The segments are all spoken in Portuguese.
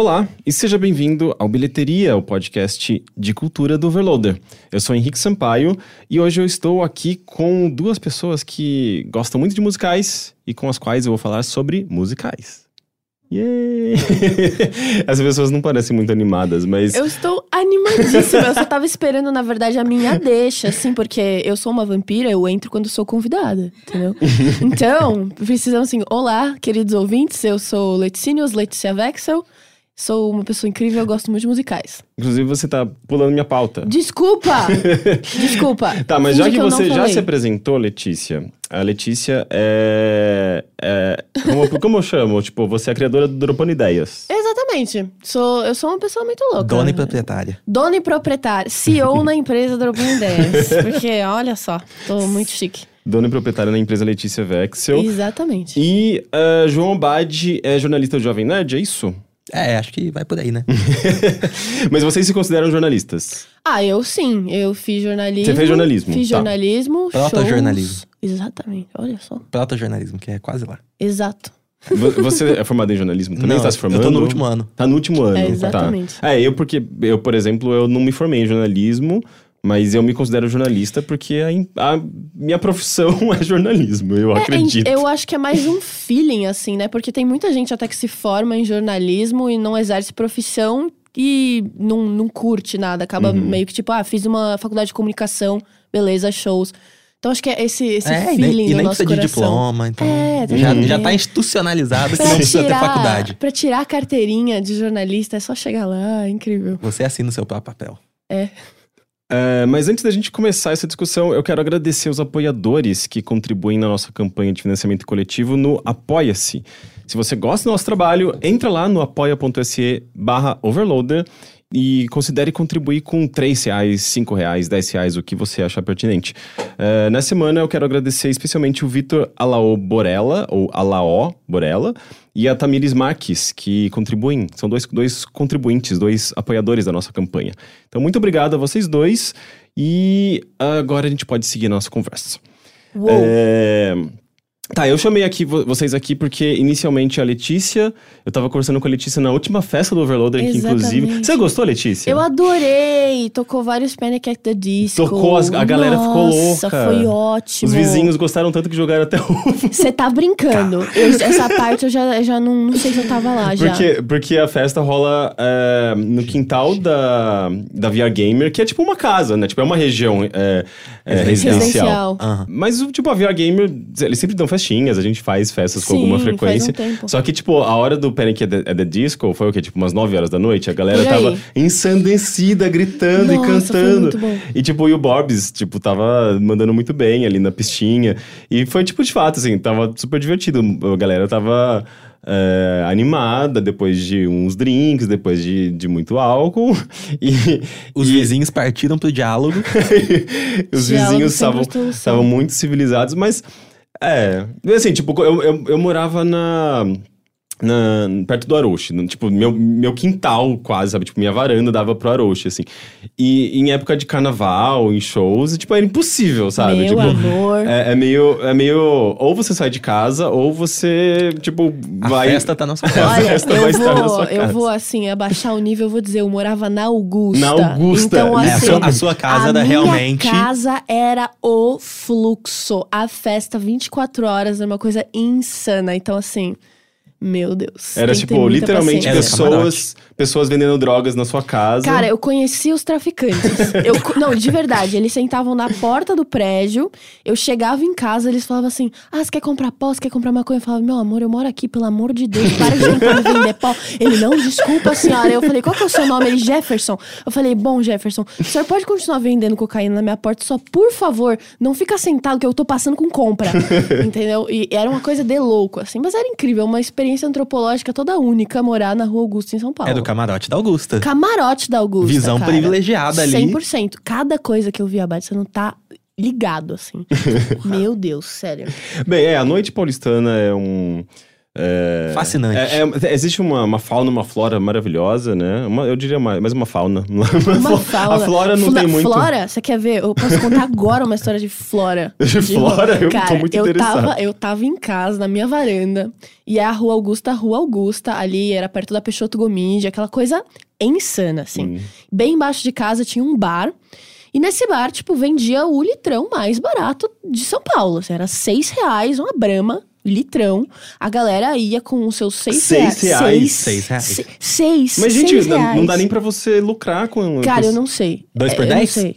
Olá e seja bem-vindo ao Bilheteria, o podcast de cultura do Overloader. Eu sou Henrique Sampaio e hoje eu estou aqui com duas pessoas que gostam muito de musicais e com as quais eu vou falar sobre musicais. Yay! As pessoas não parecem muito animadas, mas. Eu estou animadíssima. eu só tava esperando, na verdade, a minha deixa, assim, porque eu sou uma vampira, eu entro quando sou convidada, entendeu? Então, precisamos assim: olá, queridos ouvintes, eu sou Leticínios, Letícia Vexel. Sou uma pessoa incrível, eu gosto muito de musicais. Inclusive, você tá pulando minha pauta. Desculpa! Desculpa. Tá, mas já que, não você já falei. se apresentou, Letícia, a Letícia é. é como, como eu chamo? Tipo, você é a criadora do Dropando Ideias. Exatamente. Sou, eu sou uma pessoa muito louca. Dona e proprietária. Dona e proprietária. CEO na empresa Dropando Ideias. Porque, olha só, tô muito chique. Dona e proprietária da empresa Letícia Vexel. Exatamente. E ah, João Bade é jornalista do Jovem Nerd, é isso? É, acho que vai por aí, né? Mas vocês se consideram jornalistas? Ah, eu sim. Eu fiz jornalismo. Você fez jornalismo, Fiz tá. jornalismo. Protojornalismo. shows. Exatamente. Olha só. Protojornalismo, que é quase lá. Exato. Vo- Você é formado em jornalismo também? Não, tá se formando? eu tô no último ano. Tá no último ano. É, exatamente. Tá. É, eu porque, eu, por exemplo, eu não me formei em jornalismo, mas eu me considero jornalista porque a, a minha profissão é jornalismo, eu É, acredito. eu acho que é mais um feeling, assim, né? Porque tem muita gente até que se forma em jornalismo e não exerce profissão e não, não curte nada. Acaba Uhum. meio que tipo, ah, fiz uma faculdade de comunicação, beleza, shows. Então acho que é esse, esse é, e feeling nem, e nem nosso precisa de coração. diploma, então. É, tem já, já tá institucionalizado que não precisa ter tirar- faculdade. Pra tirar a carteirinha de jornalista é só chegar lá, é incrível. Você assina o seu próprio papel. É, mas antes da gente começar essa discussão, eu quero agradecer os apoiadores que contribuem na nossa campanha de financiamento coletivo no Apoia-se. Se você gosta do nosso trabalho, entra lá no apoia.se barra overloader e considere contribuir com 3 reais, 5 reais, 10 reais, o que você achar pertinente. É, nessa semana eu quero agradecer especialmente o Vitor Alaô Borella, ou Alaó Borella, e a Tamires Marques, que contribuem. São dois, dois contribuintes, dois apoiadores da nossa campanha. Então, muito obrigado a vocês dois. E agora a gente pode seguir a nossa conversa. Uou. É, Tá, eu chamei aqui vo- vocês aqui porque inicialmente a Letícia, eu tava conversando com a Letícia na última festa do Overloader, que inclusive. Você gostou, Letícia? Eu adorei! Tocou vários Panic at the Disco. Tocou, as- a galera ficou Nossa, louca. foi ótimo. Os vizinhos gostaram tanto que jogaram até o. Você tá brincando. Eu- essa parte eu já, já não, não sei se eu tava lá já. Porque, porque a festa rola é, no quintal da, da VR Gamer, que é tipo uma casa, né? Tipo, é uma região é, é, Residencial. residencial. Aham. Mas, o tipo, a VR Gamer, eles sempre dão festinhas, a gente faz festas com Sim, alguma faz um frequência. tempo. Só que, tipo, a hora do Panic at the, at the Disco foi o quê? Tipo, umas 9 horas da noite, a galera tava ensandecida, gritando Nossa, e foi cantando. muito bom. E, tipo, e o Borbs, tipo, tava mandando muito bem ali na pistinha. E foi, tipo, de fato, assim, tava super divertido. A galera tava é, animada depois de uns drinks, depois de, de muito álcool. E, Os e- vizinhos partiram pro diálogo. os Diálogo vizinhos estavam muito civilizados, mas é. Assim, tipo, eu, eu, eu morava na. Na, perto do Aroche, no- tipo, meu, meu quintal quase, sabe? Tipo, minha varanda dava pro Aroche, assim. E em época de carnaval, em shows, tipo, era impossível, sabe? Meu tipo, amor. É, é meio, é meio. Ou você sai de casa, ou você, tipo, A vai. festa tá na sua casa. Olha, festa vai eu estar na vou, eu vou assim, abaixar o nível, eu vou dizer, eu morava na Augusta. Na Augusta, Então, isso. É, a, assim, sua, a sua casa a era minha realmente. casa era o fluxo. A festa 24 horas era uma coisa insana. Então, assim, meu Deus. Era, tipo, literalmente paciência. pessoas, pessoas vendendo drogas na sua casa. Cara, eu conheci os traficantes. Eu, não, de verdade, eles sentavam na porta do prédio. Eu chegava em casa, eles falavam assim: Ah, você quer comprar pó? Você quer comprar maconha? Eu falava: Meu amor, eu moro aqui, pelo amor de Deus, para de tentar me vender pó. Ele, não, desculpa, senhora. Eu falei: Qual que é o seu nome? Ele, Jefferson. Eu falei: Bom, Jefferson, o senhor pode continuar vendendo cocaína na minha porta, só por favor, não fica sentado que eu tô passando com compra. Entendeu? E era uma coisa de louco, assim, mas era incrível, uma experiência antropológica toda única morar na rua Augusta, em São Paulo. É do camarote da Augusta. Camarote da Augusta. Visão cara. privilegiada ali. 100%. Cada coisa que eu vi abaixo, você não tá ligado, assim. Meu Deus, sério. Bem, é, a noite paulistana é um. É, Fascinante. é- é- existe uma, uma fauna, uma flora maravilhosa, né? Uma- eu diria mais, mais uma fauna. Uma fauna. A flora não Fla- tem muito. Flora, você quer ver? Eu posso contar agora uma história de flora. De flora? Eu tô Cara, muito eu interessado. Tava, eu tava em casa, na minha varanda, e é a Rua Augusta, a Rua Augusta, ali era perto da Peixoto Gomide, aquela coisa insana, assim. Hum. Bem embaixo de casa tinha um bar. E nesse bar, tipo, vendia o litrão mais barato de São Paulo. Assim, era seis reais, uma brama, litrão. A galera ia com os seus seis, Seis reais? Seis, Seis reais. se- Seis, Mas, gente, seis não, não reais. dá nem pra você lucrar com. Cara, com eu não sei. Dois É, por eu não dez? sei.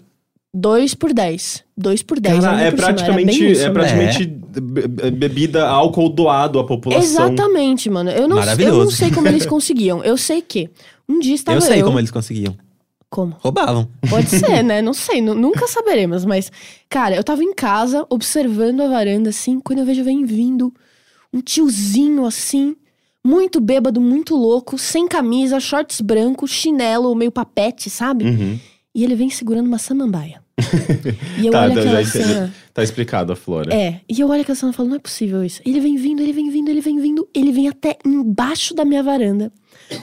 Dois por dez. Dois por dez. Cara, ainda é por praticamente, bem isso, é né? praticamente be- bebida, álcool doado à população. Exatamente, mano. Eu não, eu não sei como eles conseguiam. Eu sei que um dia estava eu eu... sei como eles conseguiam. Como? Roubavam. Pode ser, né? Não sei, nu- nunca saberemos. Mas, cara, eu tava em casa, observando a varanda, assim, quando eu vejo vem vindo um tiozinho, assim, muito bêbado, muito louco, sem camisa, shorts branco, chinelo, meio papete, sabe? Uhum. E ele vem segurando uma samambaia. e eu Tá, olho tá, aquela cena... Tá explicado a flora. É, e eu olho aquela cena e falo, não é possível isso. Ele vem vindo, ele vem vindo, ele vem vindo, ele vem até embaixo da minha varanda,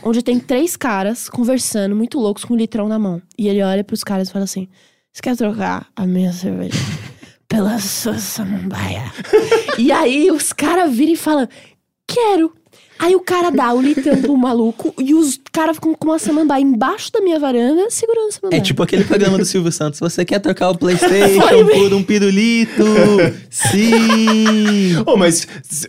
onde tem três caras conversando, muito loucos, com um litrão na mão. E ele olha pros caras e fala assim: Você quer trocar a minha cerveja pela sua samambaia? e aí os caras viram e falam: Quero. Aí o cara dá o litrão pro maluco e os caras ficam com uma samambaia embaixo da minha varanda, segurando a samambaia. É tipo aquele programa do Silvio Santos. Você quer trocar o Playstation por um pirulito? Sim! Oh, mas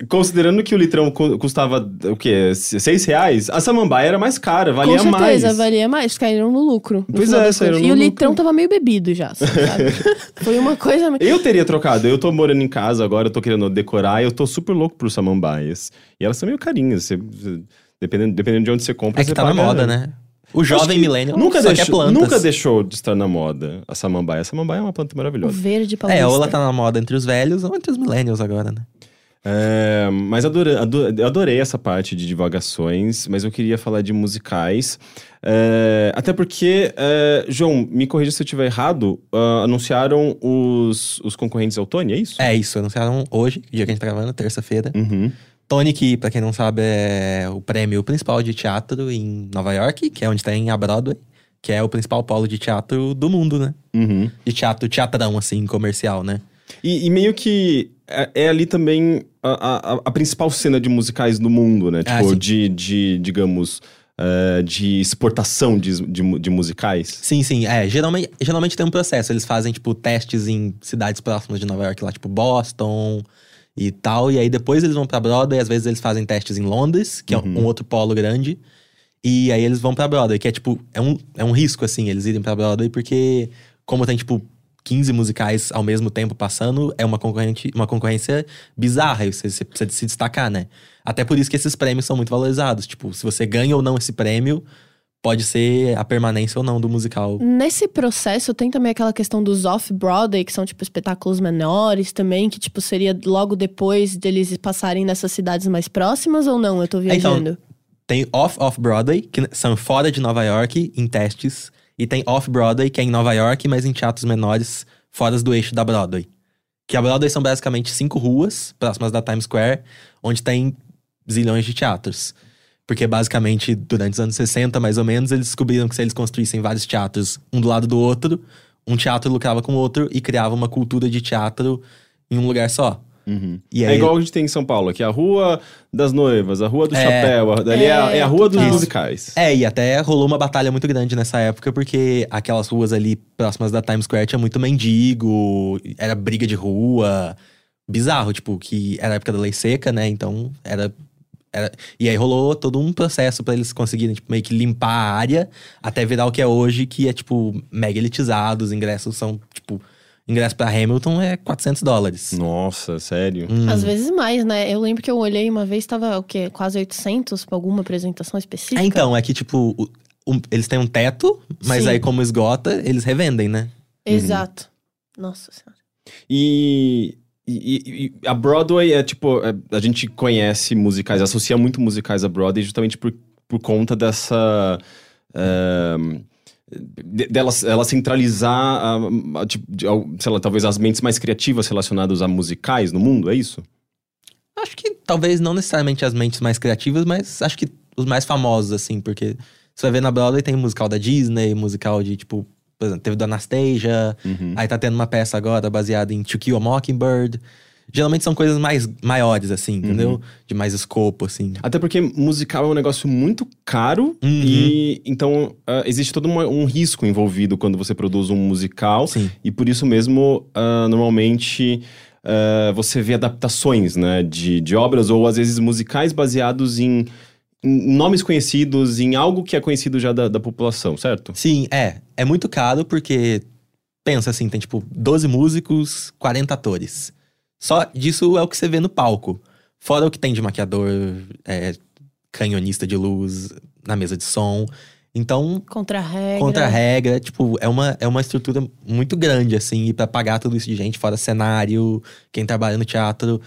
considerando que o litrão cu- custava o quê? Seis reais? A samambaia era mais cara, valia Com certeza, mais. valia mais. Caíram no lucro. no Pois é, saíram no E o litrão tava meio bebido já, sabe? Foi uma coisa... Eu teria trocado. Eu tô morando em casa agora, eu tô querendo decorar e eu tô super louco por samambaias. E elas são meio carinhas. Você, dependendo, dependendo de onde você compra, É que você tá na paga- moda, né? O Acho jovem milênio nunca só quer deixou, plantas. Nunca deixou de estar na moda a samambaia. A samambaia é uma planta O maravilhosa. verde paulista. É, ou ela tá na moda entre os velhos ou entre os millennials agora, né? É, mas adorei, adorei essa parte de divagações, mas eu queria falar de musicais. É, até porque, é, João, me corrija se eu estiver errado, ah, anunciaram os, os concorrentes ao Tony, é isso? É isso, anunciaram hoje, dia que a gente tá gravando, terça-feira. Uhum. Tony, que pra quem não sabe é o prêmio principal de teatro em Nova York, que é onde tem a Broadway, que é o principal polo de teatro do mundo, né? Uhum. De teatro, teatrão, assim, comercial, né? E, e meio que é, é ali também a, a- a principal cena de musicais do mundo, né? Ah, Tipo, sim. de, de, digamos, é, de exportação de, de, de musicais. Sim, sim, é. Geralmente, geralmente tem um processo. Eles fazem, tipo, testes em cidades próximas de Nova York, lá, tipo Boston e tal. E aí depois eles vão pra Broadway. Às vezes eles fazem testes em Londres, que é um outro polo grande. E aí eles vão pra Broadway, que é, tipo, é um, é um risco, assim, eles irem pra Broadway, porque como tem, tipo, 15 musicais ao mesmo tempo passando, é uma, concorrente, uma concorrência bizarra. E você, você precisa se destacar, né? Até por isso que esses prêmios são muito valorizados. Tipo, se você ganha ou não esse prêmio, pode ser a permanência ou não do musical. Nesse processo tem também aquela questão dos off-Broadway, que são, tipo, espetáculos menores também, que, tipo, seria logo depois deles passarem nessas cidades mais próximas ou não? Eu tô Então, viajando. Tem off-off-Broadway, que são fora de Nova York, em testes. E tem off-Broadway, que é em Nova York, mas em teatros menores, fora do eixo da Broadway. Que a Broadway são basicamente cinco ruas, próximas da Times Square, onde tem zilhões de teatros. Porque basicamente, durante os anos 60, mais ou menos, eles descobriram que se eles construíssem vários teatros um do lado do outro, um teatro lucrava com o outro e criava uma cultura de teatro em um lugar só. E É aí, igual a gente tem em São Paulo, aqui é a Rua das Noivas, a Rua do É. Chapéu, a- é, a- É, é a Rua dos total. musicais. É, e até rolou uma batalha muito grande nessa época, porque aquelas ruas ali próximas da Times Square tinha muito mendigo, era briga de rua, bizarro, tipo, que era a época da lei seca, né? Então era. Era- e aí rolou todo um processo pra eles conseguirem, tipo, meio que limpar a área até virar o que é hoje, que é, tipo, mega elitizado, os ingressos são, tipo, ingresso pra Hamilton é 400 dólares. Nossa, sério? Hum. Às vezes mais, né? Eu lembro que eu olhei uma vez, tava o quê? Quase 800 pra alguma apresentação específica. É, então, é que, tipo, o- um- eles têm um teto, mas Sim. aí como esgota, eles revendem, né? Exato. Nossa senhora. E, e- e- a Broadway é tipo. é- a gente conhece musicais, associa muito musicais a Broadway justamente por, por conta dessa. de- dela ela centralizar, a- a- tipo, al- sei lá, talvez as mentes mais criativas relacionadas a musicais no mundo, é isso? Acho que talvez não necessariamente as mentes mais criativas, mas acho que os mais famosos, assim, porque você vai ver na Broadway tem musical da Disney, musical de, tipo, por exemplo, teve do Anastasia, Uhum. aí tá tendo uma peça agora baseada em To Kill a Mockingbird. Geralmente são coisas mais maiores, assim, entendeu? Uhum. De mais escopo, assim. Até porque musical é um negócio muito caro Uhum. e então ah, existe todo uma- um risco envolvido quando você produz um musical Sim. e por isso mesmo ah, normalmente ah, você vê adaptações né, de, de obras ou às vezes musicais baseados em nomes conhecidos, em algo que é conhecido já da, da população, certo? Sim, é. É muito caro porque, pensa assim, tem tipo 12 músicos, 40 atores. Só disso é o que você vê no palco. Fora o que tem de maquiador, é, canhonista de luz, na mesa de som. Então, Contra a regra. contra a regra, tipo, é uma, é uma estrutura muito grande, assim, e pra pagar tudo isso de gente, fora cenário, quem trabalha no teatro.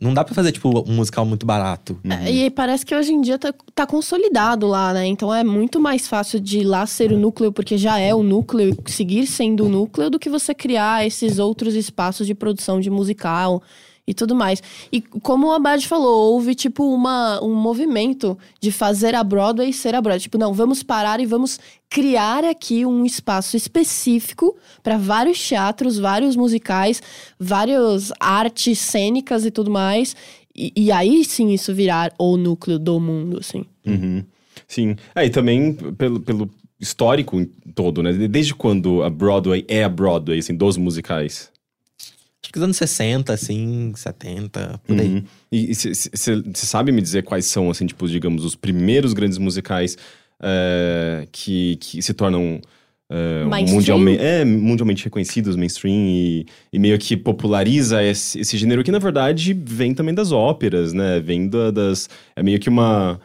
Não dá pra fazer, tipo, um musical muito barato. É, e parece que hoje em dia tá, tá consolidado lá, né? Então é muito mais fácil de ir lá ser o núcleo, porque já é o núcleo, e seguir sendo o núcleo, do que você criar esses outros espaços de produção de musical e tudo mais. E como o Abad falou, houve tipo uma, um movimento de fazer a Broadway ser a Broadway. Tipo, não, vamos parar e vamos criar aqui um espaço específico para vários teatros, vários musicais, várias artes cênicas e tudo mais. E, e aí sim isso virar o núcleo do mundo, assim. Uhum. Sim. É, e também pelo, pelo histórico todo, né? Desde quando a Broadway é a Broadway, assim, dos musicais? Acho que os anos 60, assim, 70, por aí. Uhum. E você sabe me dizer quais são, assim, tipo, digamos, os primeiros grandes musicais eh, que, que se tornam eh, Mainstream? mundialmente, é, mundialmente reconhecidos, mainstream, e, e meio que populariza esse, esse gênero que, na verdade, vem também das óperas, né? Vem da- das... É meio que uma...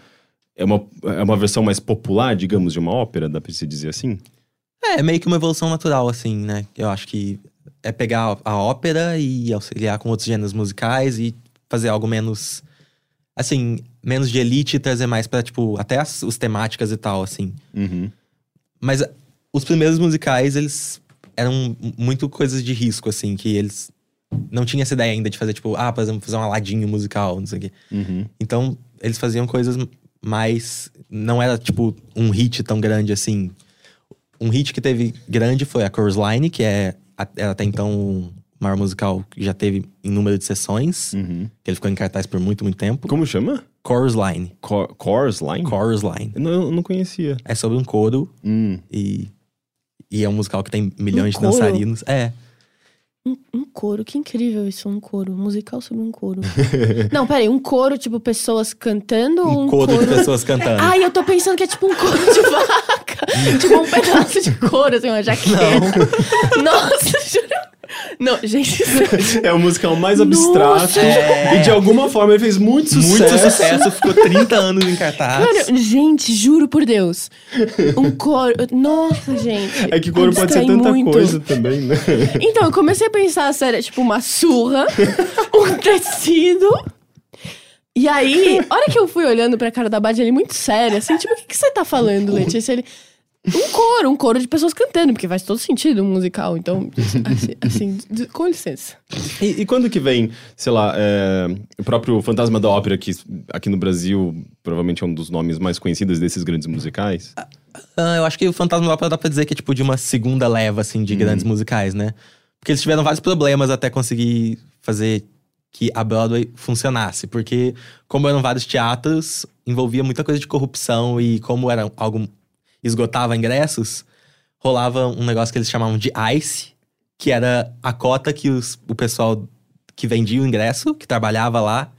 É uma, é uma versão mais popular, digamos, de uma ópera, dá pra se dizer assim? É, meio que uma evolução natural, assim, né? Eu acho que é pegar a ópera e auxiliar com outros gêneros musicais e fazer algo menos, assim, menos de elite e trazer mais pra, tipo, até as os temáticas e tal, assim. Uhum. Mas os primeiros musicais, eles eram muito coisas de risco, assim, que eles não tinham essa ideia ainda de fazer, tipo, ah, por exemplo, fazer um aladinho musical, não sei o quê. Uhum. Então, eles faziam coisas mais. Não era, tipo, um hit tão grande assim. Um hit que teve grande foi a Chorus Line, que é até então o maior musical que já teve em número de sessões. Uhum. Que ele ficou em cartaz por muito, muito tempo. Como chama? Chorus Line. Cor Chorus Line? Chorus Line. Eu não, eu não conhecia. É sobre um coro Hum. e. E é um musical que tem milhões Um de dançarinos. É. Um, um coro, que incrível isso, um coro. Um musical sobre um coro. não, peraí, um coro, tipo, pessoas cantando ou Um, um coro, de pessoas cantando. Ai, eu tô pensando que é tipo um couro de vaca. tipo um pedaço de couro, assim, uma jaqueta. Nossa, juro. Não, gente, isso- É o musical mais Nossa! abstrato. É. E de alguma forma ele fez muito sucesso. Muito sucesso, ficou 30 anos em cartaz. Cara, gente, juro por Deus. Um coro. Nossa, gente. É que coro pode ser tanta muito. coisa também, né? Então, eu comecei a pensar, sério, tipo, uma surra, um tecido. E aí, a hora que eu fui olhando pra cara da Bad, ele muito sério, assim, tipo, o que, que você tá falando, Letícia? Ele. Um coro, um coro de pessoas cantando, porque faz todo sentido um musical. Então, assim, assim, com licença. E, e quando que vem, sei lá, é, o próprio Fantasma da Ópera, que aqui no Brasil provavelmente é um dos nomes mais conhecidos desses grandes musicais? Ah, eu acho que o Fantasma da Ópera dá pra dizer que é tipo de uma segunda leva, assim, de grandes musicais, né? Porque eles tiveram vários problemas até conseguir fazer que a Broadway funcionasse. Porque, como eram vários teatros, envolvia muita coisa de corrupção e como era algo esgotava ingressos, rolava um negócio que eles chamavam de ICE, que era a cota que os, o pessoal que vendia o ingresso, que trabalhava lá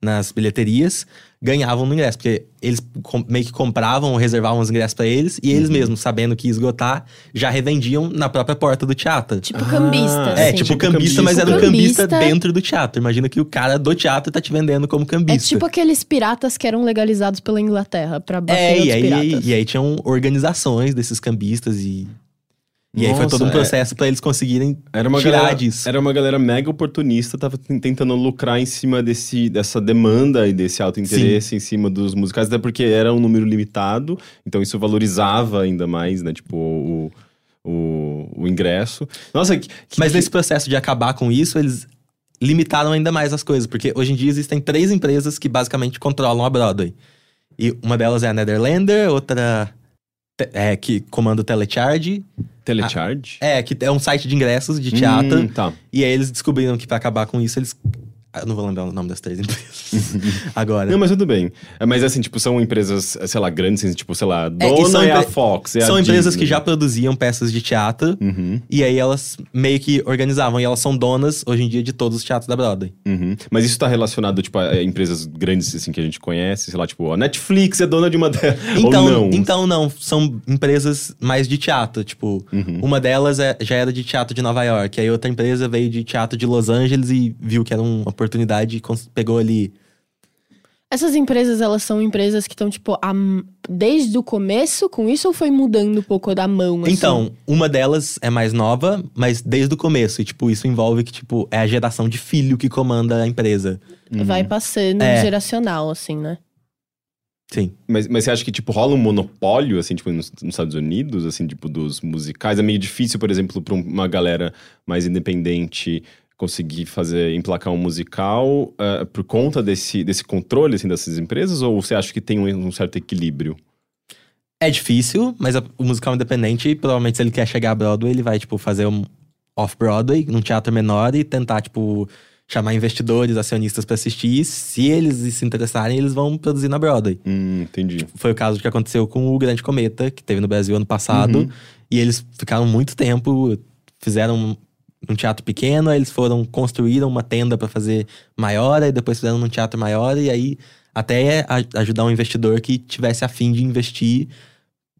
nas bilheterias, ganhavam no ingresso. Porque eles com- meio que compravam ou reservavam os ingressos pra eles, e eles mesmos, sabendo que ia esgotar, já revendiam na própria porta do teatro. Tipo Ah, cambista, É, assim. tipo Tipo cambista, mas era um cambista. cambista dentro do teatro. Imagina que o cara do teatro tá te vendendo como É cambista. tipo aqueles piratas que eram legalizados pela Inglaterra pra bater É, e aí, piratas. e aí tinham organizações desses cambistas e. E aí foi Nossa, todo um é. processo pra eles conseguirem Era uma, tirar galera, disso. era uma galera mega oportunista, tava tentando lucrar em cima desse, dessa demanda e desse alto interesse em cima dos musicais, até porque era um número limitado, então isso valorizava ainda mais, né? Tipo, o, o, o ingresso. Nossa, que, que- Mas nesse processo de acabar com isso, eles limitaram ainda mais as coisas, porque hoje em dia existem três empresas que basicamente controlam a Broadway. E uma delas é a Netherlander, outra é que comanda o Telecharge. Telecharge? É, que é um site de ingressos de teatro. Hum, tá. E aí eles descobriram que pra acabar com isso, eles. Ah, Eu não vou lembrar o nome das três empresas. Agora. Não, mas tudo bem. É, Mas assim, tipo, são empresas, sei lá, grandes, assim, tipo, sei lá, É, e dona é, a Fox, é a São empresas Disney. que já produziam peças de teatro. Uhum, E aí elas meio que organizavam. E elas são donas, hoje em dia, de todos os teatros da Broadway. uhum. Mas isso tá relacionado, tipo, a a empresas grandes, assim, que a gente conhece, sei lá, tipo, a Netflix é dona de uma delas. Então Ou não. então não, são empresas mais de teatro, tipo, Uhum. uma delas é- já era de teatro de Nova York, aí outra empresa veio de teatro de Los Angeles e viu que era uma oportunidade e cons- pegou ali. Essas empresas, elas são empresas que estão, tipo, a- desde o começo com isso ou foi mudando um pouco da mão, assim? Então, uma delas é mais nova, mas desde o começo, e tipo, isso envolve que tipo é a geração de filho que comanda a empresa. Vai passando É. geracional, assim, né? Sim. Mas, mas você acha que, tipo, rola um monopólio, assim, tipo, nos, nos Estados Unidos, assim, tipo, dos musicais? É meio difícil, por exemplo, pra um- uma galera mais independente conseguir fazer, emplacar um musical eh, por conta desse, desse controle, assim, dessas empresas? Ou você acha que tem um, um certo equilíbrio? É difícil, mas a- o musical independente, provavelmente se ele quer chegar a Broadway, ele vai, tipo, fazer um off-Broadway, num teatro menor e tentar, tipo, chamar investidores, acionistas pra assistir. E se eles se interessarem, eles vão produzir na Broadway. Hum, entendi. Foi o caso que aconteceu com o Grande Cometa, que teve no Brasil ano passado. Uhum. E eles ficaram muito tempo, fizeram um teatro pequeno, aí eles foram, construíram uma tenda pra fazer maior, aí depois fizeram num teatro maior, e aí até a- ajudar um investidor que tivesse a fim de investir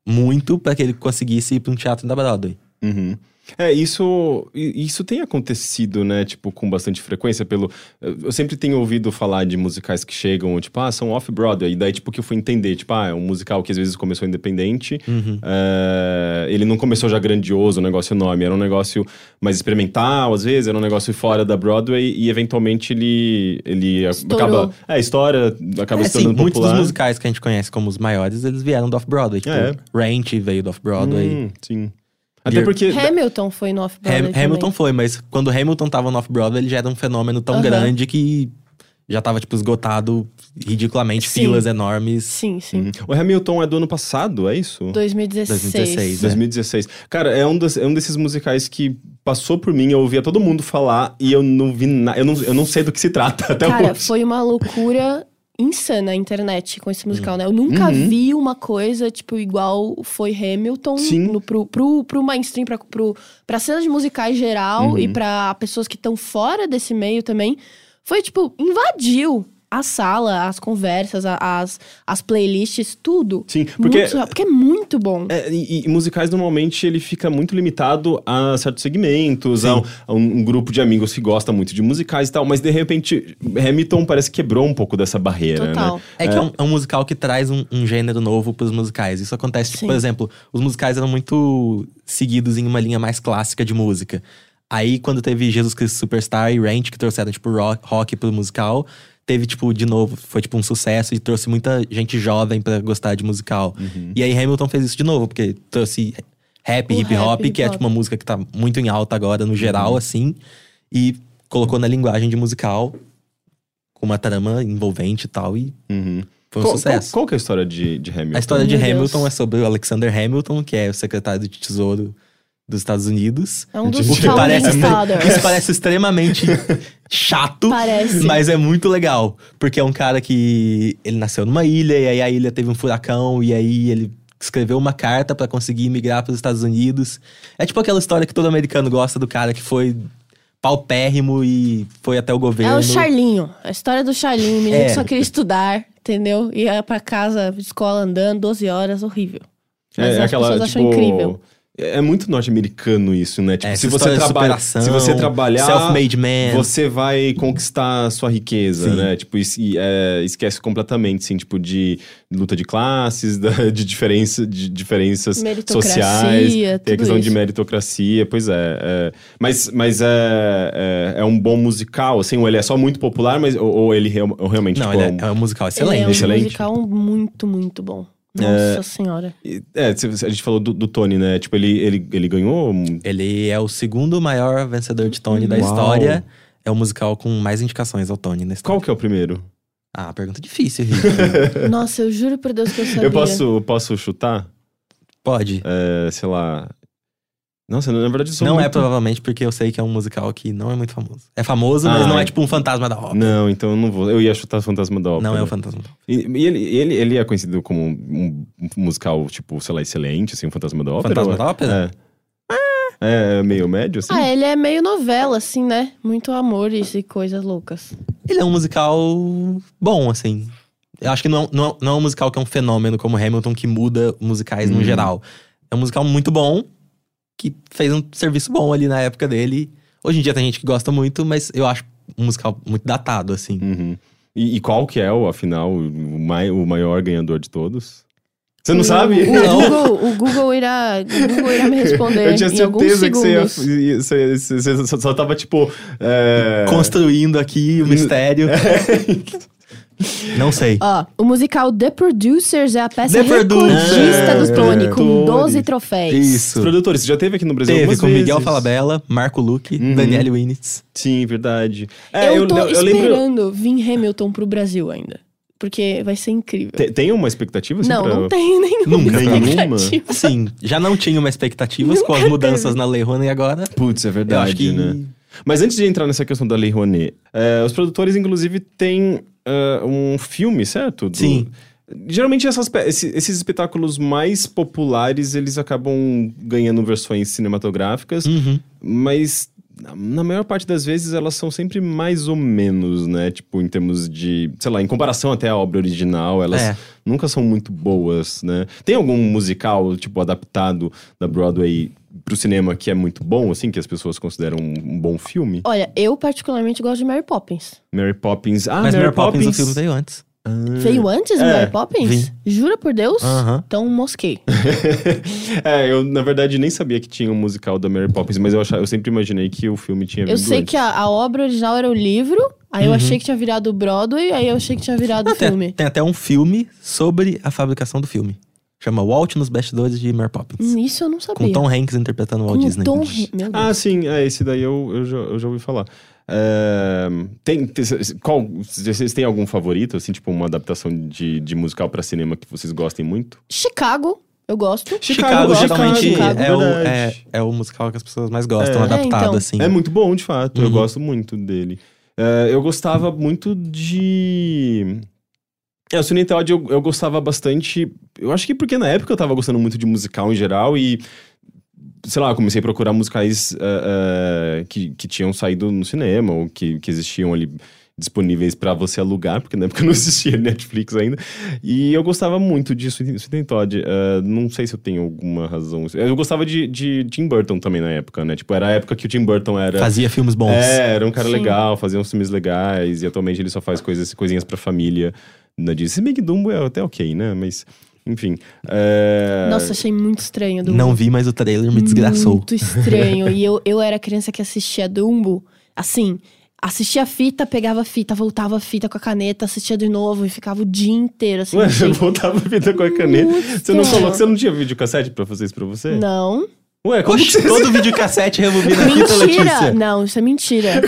muito pra que ele conseguisse ir pra um teatro da Broadway. Uhum. É, isso, isso tem acontecido, né, tipo, com bastante frequência pelo... Eu sempre tenho ouvido falar de musicais que chegam, tipo, ah, são off-Broadway, e daí, tipo, que eu fui entender, tipo, ah, é um musical que às vezes começou independente, é, ele não começou já grandioso, um negócio enorme, era um negócio mais experimental, às vezes, era um negócio fora da Broadway, e eventualmente ele, ele Estourou. acaba... É, a história acaba É, se sim, tornando muitos popular. dos musicais que a gente conhece como os maiores, eles vieram do Off-Broadway. Tipo, É. Ranch veio do Off-Broadway. Hum, sim. Até porque... Hamilton foi no Off-Broadway Ham- Hamilton foi, mas quando Hamilton tava no Off-Broadway, ele já era um fenômeno tão Aham. grande que já tava, tipo, esgotado ridiculamente, Sim. filas enormes. Sim, sim. Uhum. O Hamilton é do ano passado, é isso? 2016. 2016. 2016. Cara, é um, dos- é um desses musicais que passou por mim, eu ouvia todo mundo falar e eu não vi nada. Eu não, eu não sei do que se trata até Cara, hoje. foi uma loucura insana a internet com esse musical, né? Eu nunca Uhum. vi uma coisa, tipo, igual foi Hamilton no, pro, pro, pro mainstream, pra, pro, pra cena de musicais geral Uhum. e pra pessoas que estão fora desse meio também. Foi, tipo, invadiu a sala, as conversas, as, as playlists, tudo. Sim, porque. Muito- porque é muito bom. é, e, e musicais normalmente ele fica muito limitado a certos segmentos, a um, a um- grupo de amigos que gosta muito de musicais e tal, mas de repente Hamilton parece que quebrou um pouco dessa barreira, Total. né? É que é um, é um musical que traz um, um gênero novo pros musicais. Isso acontece, tipo, Sim. por exemplo, os musicais eram muito seguidos em uma linha mais clássica de música. Aí, quando teve Jesus Cristo Superstar e Ranch, que trouxeram, tipo, rock, rock pro musical, teve, tipo, de novo, foi, tipo, um sucesso e trouxe muita gente jovem pra gostar de musical. Uhum. E aí, Hamilton fez isso de novo, porque trouxe rap, O hip hop, rap, que é, tipo, uma música que tá muito em alta agora, no geral, assim, e colocou na linguagem de musical, com uma trama envolvente e tal, e Uhum. foi um Qual, sucesso. qual- qual que é a história de, de Hamilton? A história de Meu Deus. Hamilton é sobre o Alexander Hamilton, que é o secretário de Tesouro dos Estados Unidos. É um dos O que parece, isso parece extremamente chato, Parece. mas é muito legal. Porque é um cara que ele nasceu numa ilha, e aí a ilha teve um furacão, e aí ele escreveu uma carta pra conseguir migrar para os Estados Unidos. É tipo aquela história que todo americano gosta do cara que foi paupérrimo e foi até o governo. É o Charlinho. A história do Charlinho, o menino É. que só queria estudar, entendeu? Ia pra casa, escola andando, 12 horas, horrível. Mas É, as aquela, pessoas acham tipo, incrível. É muito norte-americano isso, né? Tipo, É, se você de trabalha, se você trabalhar, self-made man. você vai conquistar a sua riqueza, Sim. né? Tipo, e, é, esquece completamente, assim, tipo, de luta de classes, da- de diferença, de diferenças sociais, tem a questão de isso. meritocracia, pois é. é. mas mas é, é, é um bom musical, assim, ou ele é só muito popular, mas ou, ou ele real- ou realmente Não, tipo, ele é um- é, é um musical Ele excelente. é um excelente. musical muito, muito bom. Nossa senhora. É, a gente falou do, do Tony, né? Tipo, ele, ele, ele ganhou. Ele é o segundo maior vencedor de Tony da Uau. história. é o musical com mais indicações ao Tony nesse Qual que é o primeiro? Ah, pergunta difícil, Rick. Nossa, eu juro por Deus que eu sabia. Eu posso, posso chutar? Pode. É, sei lá. Nossa, na verdade eu sou não é muito... provavelmente porque eu sei que é um musical que não é muito famoso. É famoso, mas Ah, não é é. tipo um fantasma da ópera. Não, então eu não vou. Eu ia chutar Fantasma da Ópera. Não é o fantasma da ópera. E, e ele, ele, ele é conhecido como um, um musical, tipo, sei lá, excelente, assim, um Fantasma da Ópera? Fantasma ou é- da Ópera? É. É meio médio, assim? Ah, ele é meio novela, assim, né? Muito amores e coisas loucas. Ele é um musical bom, assim. Eu acho que não, é- não, é- não é um musical que é um fenômeno como Hamilton que muda musicais no Uhum. geral. É um musical muito bom, que fez um serviço bom ali na época dele. Hoje em dia tem gente que gosta muito, mas eu acho um musical muito datado, assim. Uhum. E, e qual que é, o, afinal, o, mai, o maior ganhador de todos? Você não sabe? O, Google, o Google irá, o Google irá me responder Eu tinha em alguns certeza que você, ia, você, você- você só, só tava, tipo... É... Construindo aqui o mistério. Não sei. Ó, o musical The Producers é a peça The recordista do Tony, É, com Tony. 12 troféus. Os Isso. produtores, você já teve aqui no Brasil Teve algumas com Miguel vezes. Falabella, Marco Luque, Uhum. Daniele Winitz. Sim, verdade. É, eu tô eu lembro... esperando vir Hamilton pro Brasil ainda. Porque vai ser incrível. Tem, tem uma expectativa, assim, não, pra... não tenho nenhuma Nunca. Nenhuma? expectativa. Assim, já não tinha uma expectativas com as mudanças teve. na Lei Rouanet agora. Putz, é Eu verdade, acho que né? Mas antes de entrar nessa questão da Lei Rouanet, é, os produtores, inclusive, têm é, um filme, certo? Do- Sim. Geralmente essas esses espetáculos mais populares, eles acabam ganhando versões cinematográficas, Uhum. mas na- maior parte das vezes elas são sempre mais ou menos, né? Tipo, em termos de, sei lá, em comparação até à obra original, elas É. nunca são muito boas, né? Tem algum musical, tipo, adaptado da Broadway pro cinema que é muito bom, assim, que as pessoas consideram um, um bom filme? Olha, eu particularmente gosto de Mary Poppins. Mary Poppins. Ah, Mas Mary, Mary Poppins, Poppins, o filme veio antes. Veio antes do É, Mary Poppins? vim. Jura por Deus? Então mosquei. é, eu na verdade nem sabia que tinha um musical da Mary Poppins, mas eu, achava, eu sempre imaginei que o filme tinha Eu sei antes. que a, a obra original era o livro, aí eu achei que tinha virado Broadway, aí eu achei que tinha virado Ah, tem, filme. tem até um filme sobre a fabricação do filme. Chama Walt nos bastidores de Mary Poppins. Hum, Isso eu não sabia. Com Tom Hanks interpretando o Walt Disney. Tom. Ah, sim, é, esse daí eu, eu, já, eu já ouvi falar. É, tem, tem- qual, vocês têm algum favorito, assim, tipo uma adaptação de, de musical pra cinema que vocês gostem muito? Chicago, eu gosto. Chicago, Chicago, geralmente Chicago, é, o, é, é o musical que as pessoas mais gostam, É. adaptado, É, então. assim. É muito bom, de fato. Eu Uhum. gosto muito dele. É, eu gostava muito de. É, o Sweeney Todd eu, eu gostava bastante. Eu acho que porque na época eu tava gostando muito de musical em geral e. Sei lá, eu comecei a procurar musicais é, é, que, que tinham saído no cinema ou que, que existiam ali disponíveis pra você alugar, porque na época não existia Netflix ainda. E eu gostava muito de Sweeney Todd. É, não sei se eu tenho alguma razão. Eu gostava de, de Tim Burton também na época, né? Tipo, era a época que o Tim Burton era. Fazia filmes bons. É, era um cara Sim. legal, fazia uns filmes legais, e atualmente ele só faz coisas, coisinhas pra família na Disney. Se bem que Dumbo é até ok, né? Mas, enfim. é, Nossa, achei muito estranho Dumbo. Não vi, mas o trailer me desgraçou. Muito estranho. e eu, eu era criança que assistia Dumbo, assim, assistia a fita, pegava a fita, voltava a fita com a caneta, assistia de novo e ficava o dia inteiro assim. Ué, você voltava a vida com a caneta. Muito Você não falou que você não tinha videocassete pra fazer isso pra você? Não. Ué, como Oxe, que você... todo videocassete rebobina a fita, Mentira! Letícia. Não, isso é mentira.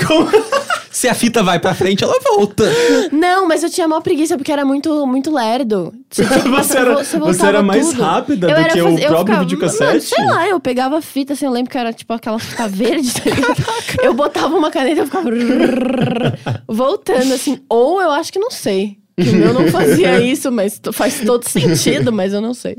Se a fita vai pra frente, ela volta. Não, mas eu tinha maior preguiça porque era muito, muito lerdo. Você, Você era- você era mais tudo. rápida Eu do que o faz- próprio ficava- videocassete? Mano, sei lá, eu pegava a fita, assim, eu lembro que era tipo aquela fita verde, tá? Eu botava uma caneta e ficava voltando, assim. Ou eu acho que não sei. Que o meu não fazia isso, mas faz todo sentido, mas eu não sei.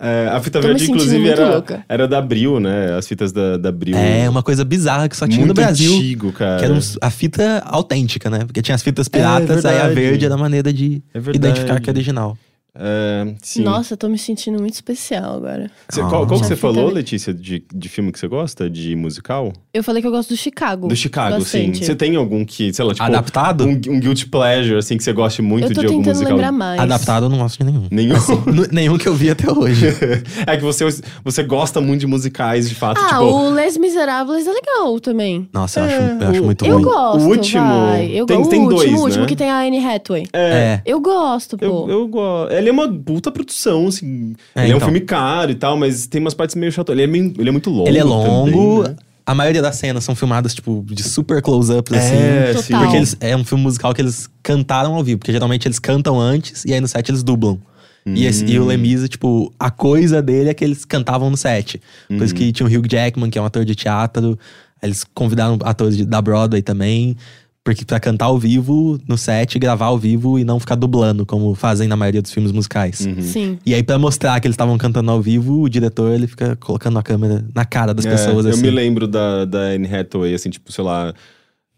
É, a fita Tô verde, inclusive, era, louca. era da Abril, né? As fitas da, da Abril. É, uma coisa bizarra que só tinha muito no Brasil. antigo, cara. Que era uns- a fita autêntica, né? Porque tinha as fitas piratas, aí a verde era a maneira de É identificar que é original. É, sim. Nossa, eu tô me sentindo muito especial agora. Cê- qual, qual que você falou, verde. Letícia, de, de filme que você gosta? De musical? Eu falei que eu gosto do Chicago. Do Chicago, bastante. sim. Você tem algum que, sei lá, tipo... Adaptado? Um, um guilty pleasure, assim, que você goste muito Eu tô de algum tentando musical? lembrar mais. Adaptado eu não gosto de nenhum. Nenhum? N- nenhum que eu vi até hoje. é que você, você gosta muito de musicais, de fato, Ah, tipo... o Les Miserables é legal também. Nossa, eu acho, É, eu acho muito Eu ruim. gosto, O último- vai. Eu tem- go- tem o dois, último, o último né? que tem a Anne Hathaway. É. Eu gosto, pô. Eu, eu gosto. Ele é uma puta produção, assim. É, ele é um então. filme caro e tal, mas tem umas partes meio chato. Ele é, meio, ele é muito longo. Ele é longo, também, né? a maioria das cenas são filmadas, tipo, de super close-ups, assim. É, Total. sim. Porque eles, é um filme musical que eles cantaram ao vivo. Porque geralmente eles cantam antes e aí no set eles dublam. E, esse- e o Lemise, tipo, a coisa dele é que eles cantavam no set. Coisa que tinha o Hugh Jackman, que é um ator de teatro. Eles convidaram atores de- da Broadway também. Porque pra cantar ao vivo no set, gravar ao vivo e não ficar dublando, como fazem na maioria dos filmes musicais. Sim. E aí, pra mostrar que eles estavam cantando ao vivo, o diretor ele fica colocando a câmera na cara das É, pessoas, eu assim. me lembro da, da Anne Hathaway, assim, tipo, sei lá.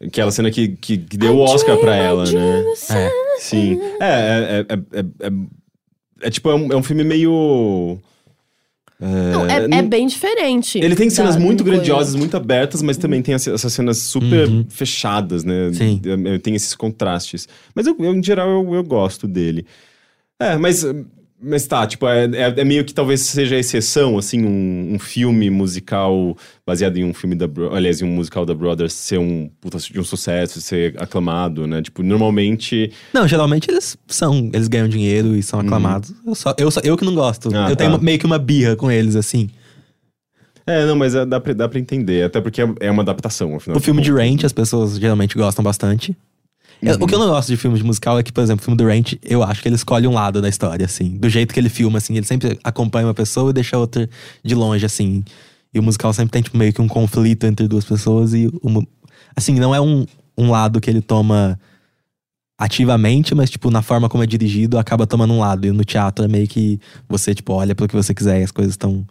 Aquela cena que, que, que deu o Oscar pra ela, né? É. Sim. É, é, é, é, é, é tipo, é um, é um filme meio. Não, é, é bem diferente. Ele tem cenas da- muito do coisa. grandiosas, muito abertas, mas também tem essa- essas cenas super fechadas, né? Sim. É, Tem esses contrastes. Mas eu, eu, em geral eu, eu gosto dele. É, mas, mas tá, tipo, é, é, é meio que talvez seja a exceção, assim, um, um filme musical baseado em um filme da. Aliás, em um musical da Brothers ser um puta de um sucesso, ser aclamado, né? Tipo, normalmente. Não, geralmente eles são, eles ganham dinheiro e são aclamados. Eu, só, eu, só- eu que não gosto. Ah, eu tenho tá. uma- meio que uma birra com eles, assim. É, não, mas é- dá, pra, dá pra entender, até porque é, é uma adaptação, afinal. O filme de. Ranch, as pessoas geralmente gostam bastante. Uhum. O que eu não gosto de filmes de musical é que, por exemplo, o filme do Ranch, eu acho que ele escolhe um lado da história, assim. Do jeito que ele filma, assim. Ele sempre acompanha uma pessoa e deixa a outra de longe, assim. E o musical sempre tem, tipo, meio que um conflito entre duas pessoas e... Uma, assim, não é um, um lado que ele toma ativamente, mas, tipo, na forma como é dirigido, acaba tomando um lado. E no teatro é meio que você, tipo, olha pro que você quiser e as coisas estão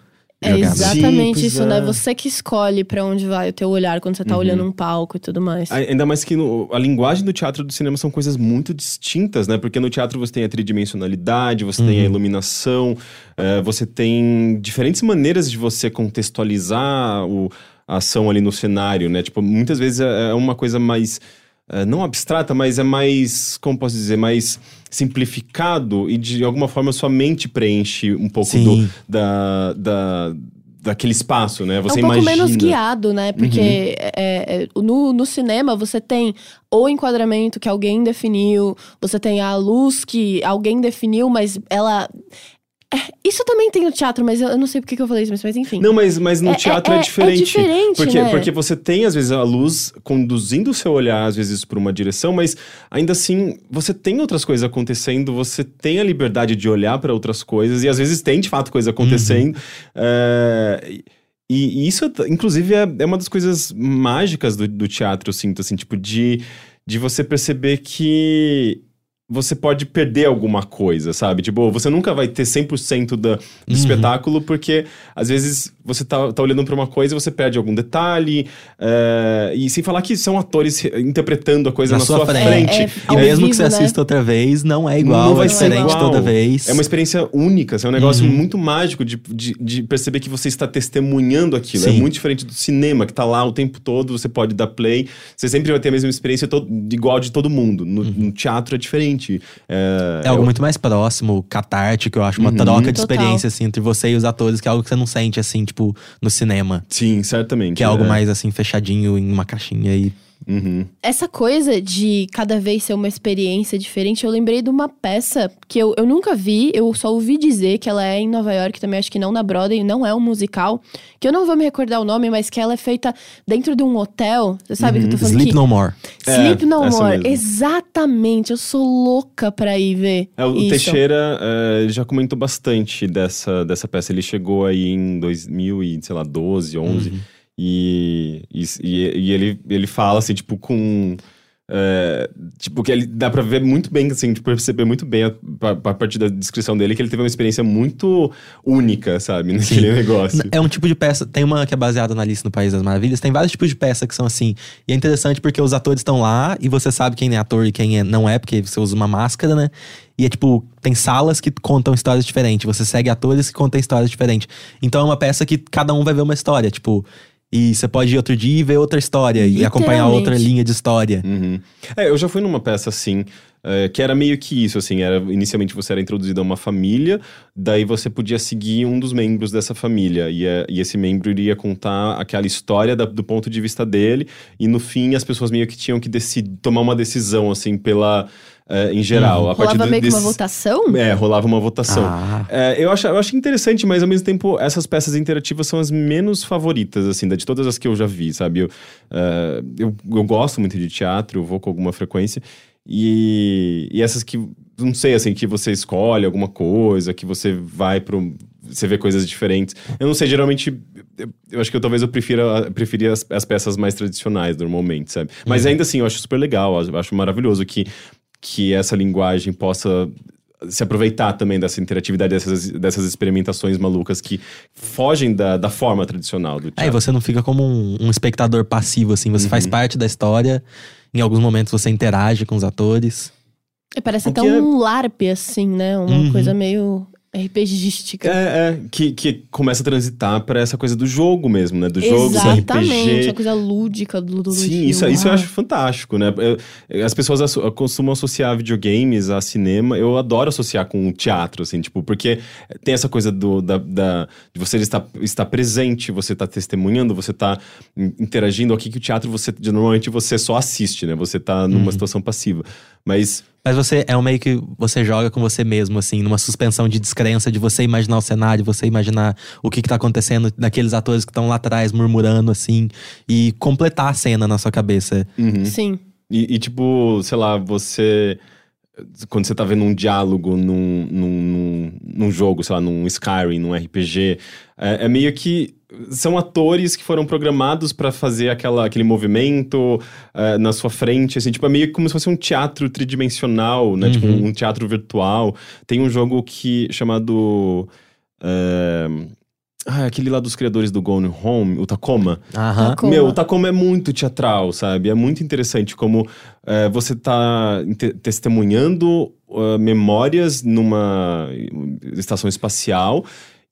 É exatamente Sim, isso, né? é. Você que escolhe pra onde vai o teu olhar quando você tá olhando um palco e tudo mais. Ainda mais que no- a linguagem do teatro e do cinema são coisas muito distintas, né? Porque no teatro você tem a tridimensionalidade, você tem a iluminação, eh, você tem diferentes maneiras de você contextualizar o- a ação ali no cenário, né? Tipo, muitas vezes é é uma coisa mais. Eh, não abstrata, mas é mais, como posso dizer, mais simplificado e de alguma forma sua mente preenche um pouco Sim. do, da, da, daquele espaço, né? Você é um pouco imagina. menos guiado, né? Porque é, é, no, no cinema você tem o enquadramento que alguém definiu, você tem a luz que alguém definiu, mas ela. É, isso também tem no teatro, mas eu, eu não sei por que eu falei isso, mas, mas enfim. Não, mas, mas no É- teatro é- é, é diferente. diferente, porque, né? porque você tem, às vezes, a luz conduzindo o seu olhar, às vezes, por uma direção, mas ainda assim, você tem outras coisas acontecendo, você tem a liberdade de olhar para outras coisas, e às vezes tem, de fato, coisa acontecendo. É, e, e isso, inclusive, é, é uma das coisas mágicas do, do teatro, eu sinto, assim, tipo, de, de você perceber que você pode perder alguma coisa, sabe? Tipo, você nunca vai ter 100% da, do espetáculo, porque às vezes você tá, tá olhando pra uma coisa e você perde algum detalhe. é, e sem falar que são atores re- interpretando a coisa na, sua, frente. É, é, E mesmo que vivo, você né? assista outra vez, não é igual, Não vai é ser diferente igual. toda vez. É uma experiência única, assim, é um negócio muito mágico de, de, de perceber que você está testemunhando aquilo. É Sim. muito diferente do cinema, que tá lá o tempo todo, você pode dar play, você sempre vai ter a mesma experiência to- igual de todo mundo. No, no teatro é diferente. É, É algo muito mais próximo, catártico, eu acho. Uma troca de Total. experiência, assim, entre você e os atores, que é algo que você não sente, assim, tipo, no cinema. Sim, certamente. Que é algo mais, assim, fechadinho em uma caixinha e... Uhum. Essa coisa de cada vez ser uma experiência diferente, eu lembrei de uma peça que eu, eu nunca vi, eu só ouvi dizer que ela é em Nova York também, acho que não na Broadway, não é um musical, que eu não vou me recordar o nome, mas que ela é feita dentro de um hotel. Você sabe que eu tô falando Sleep que... No More. Sleep É, No More, mesmo. exatamente. Eu sou louca pra ir ver. É, o isso. Teixeira é, já comentou bastante dessa, dessa peça. Ele chegou aí em 2012, 11. E, e, e- e ele, ele fala, assim, tipo, com... é, tipo, que ele dá pra ver muito bem, assim, tipo, perceber muito bem a, a, a partir da descrição dele que ele teve uma experiência muito única, sabe, naquele negócio. É um tipo de peça. Tem uma que é baseada na Alice no País das Maravilhas. Tem vários tipos de peça que são assim. E é interessante porque os atores estão lá e você sabe quem é ator e quem é- não é, porque você usa uma máscara, né? E é tipo, tem salas que contam histórias diferentes. Você segue atores que contam histórias diferentes. Então é uma peça que cada um vai ver uma história. Tipo, e você pode ir outro dia e ver outra história. E acompanhar outra linha de história. Uhum. É, eu já fui numa peça assim, é, que era meio que isso, assim, era inicialmente você era introduzido a uma família, daí você podia seguir um dos membros dessa família, e, é- e esse membro iria contar aquela história da- do ponto de vista dele, e no fim as pessoas meio que tinham que decidir, tomar uma decisão, assim, pela... eh, em geral. A partir Rolava do- meio que uma votação? É, rolava uma votação. Ah. É, eu, acho, eu acho interessante, mas ao mesmo tempo, essas peças interativas são as menos favoritas, assim, de todas as que eu já vi, sabe? Eu, eh, eu, eu gosto muito de teatro, eu vou com alguma frequência. E, e essas que, não sei, assim, que você escolhe alguma coisa, que você vai pro. Você vê coisas diferentes. Eu não sei, geralmente. Eu, eu acho que eu talvez eu prefira, preferia as, as peças mais tradicionais, normalmente, sabe? Mas ainda assim, eu acho super legal, eu acho maravilhoso que, que essa linguagem possa se aproveitar também dessa interatividade, dessas, dessas experimentações malucas que fogem da, da forma tradicional do Aí teatro. você não fica como um, um espectador passivo, assim. Você Uhum. faz parte da história. Em alguns momentos você interage com os atores. É, Parece O até é- um LARP, assim, né? Uma Uhum. coisa meio RPGística. É, é, que, que começa a transitar para essa coisa do jogo mesmo, né? Do jogo, do Exatamente, RPG. uma coisa lúdica do, do Sim, isso, isso eu acho fantástico, né? As pessoas costumam associar videogames a cinema. Eu adoro associar com o teatro, assim, tipo, porque tem essa coisa do, da, da- de você estar, estar presente, você estar testemunhando, você estar interagindo. Aqui que o teatro, você normalmente você só assiste, né? Você tá numa situação passiva. Mas Mas você é um meio que você joga com você mesmo, assim, numa suspensão de descrença, de você imaginar o cenário, você imaginar o que, que tá acontecendo naqueles atores que estão lá atrás murmurando, assim, e completar a cena na sua cabeça. uhum. Sim. E, e, tipo, sei lá, você. Quando você tá vendo um diálogo num, num, num, jogo, sei lá, num Skyrim, num RPG, é, é meio que. São atores que foram programados pra fazer aquela, aquele movimento é, na sua frente, assim, tipo, é meio que como se fosse um teatro tridimensional, né? Tipo, um, um teatro virtual. Tem um jogo que chamado. é, Ah, aquele lá dos criadores do Gone Home, o Tacoma. Aham. Tacoma. Meu, o Tacoma é muito teatral, sabe? É muito interessante como é, você tá te- testemunhando ah, memórias numa estação espacial.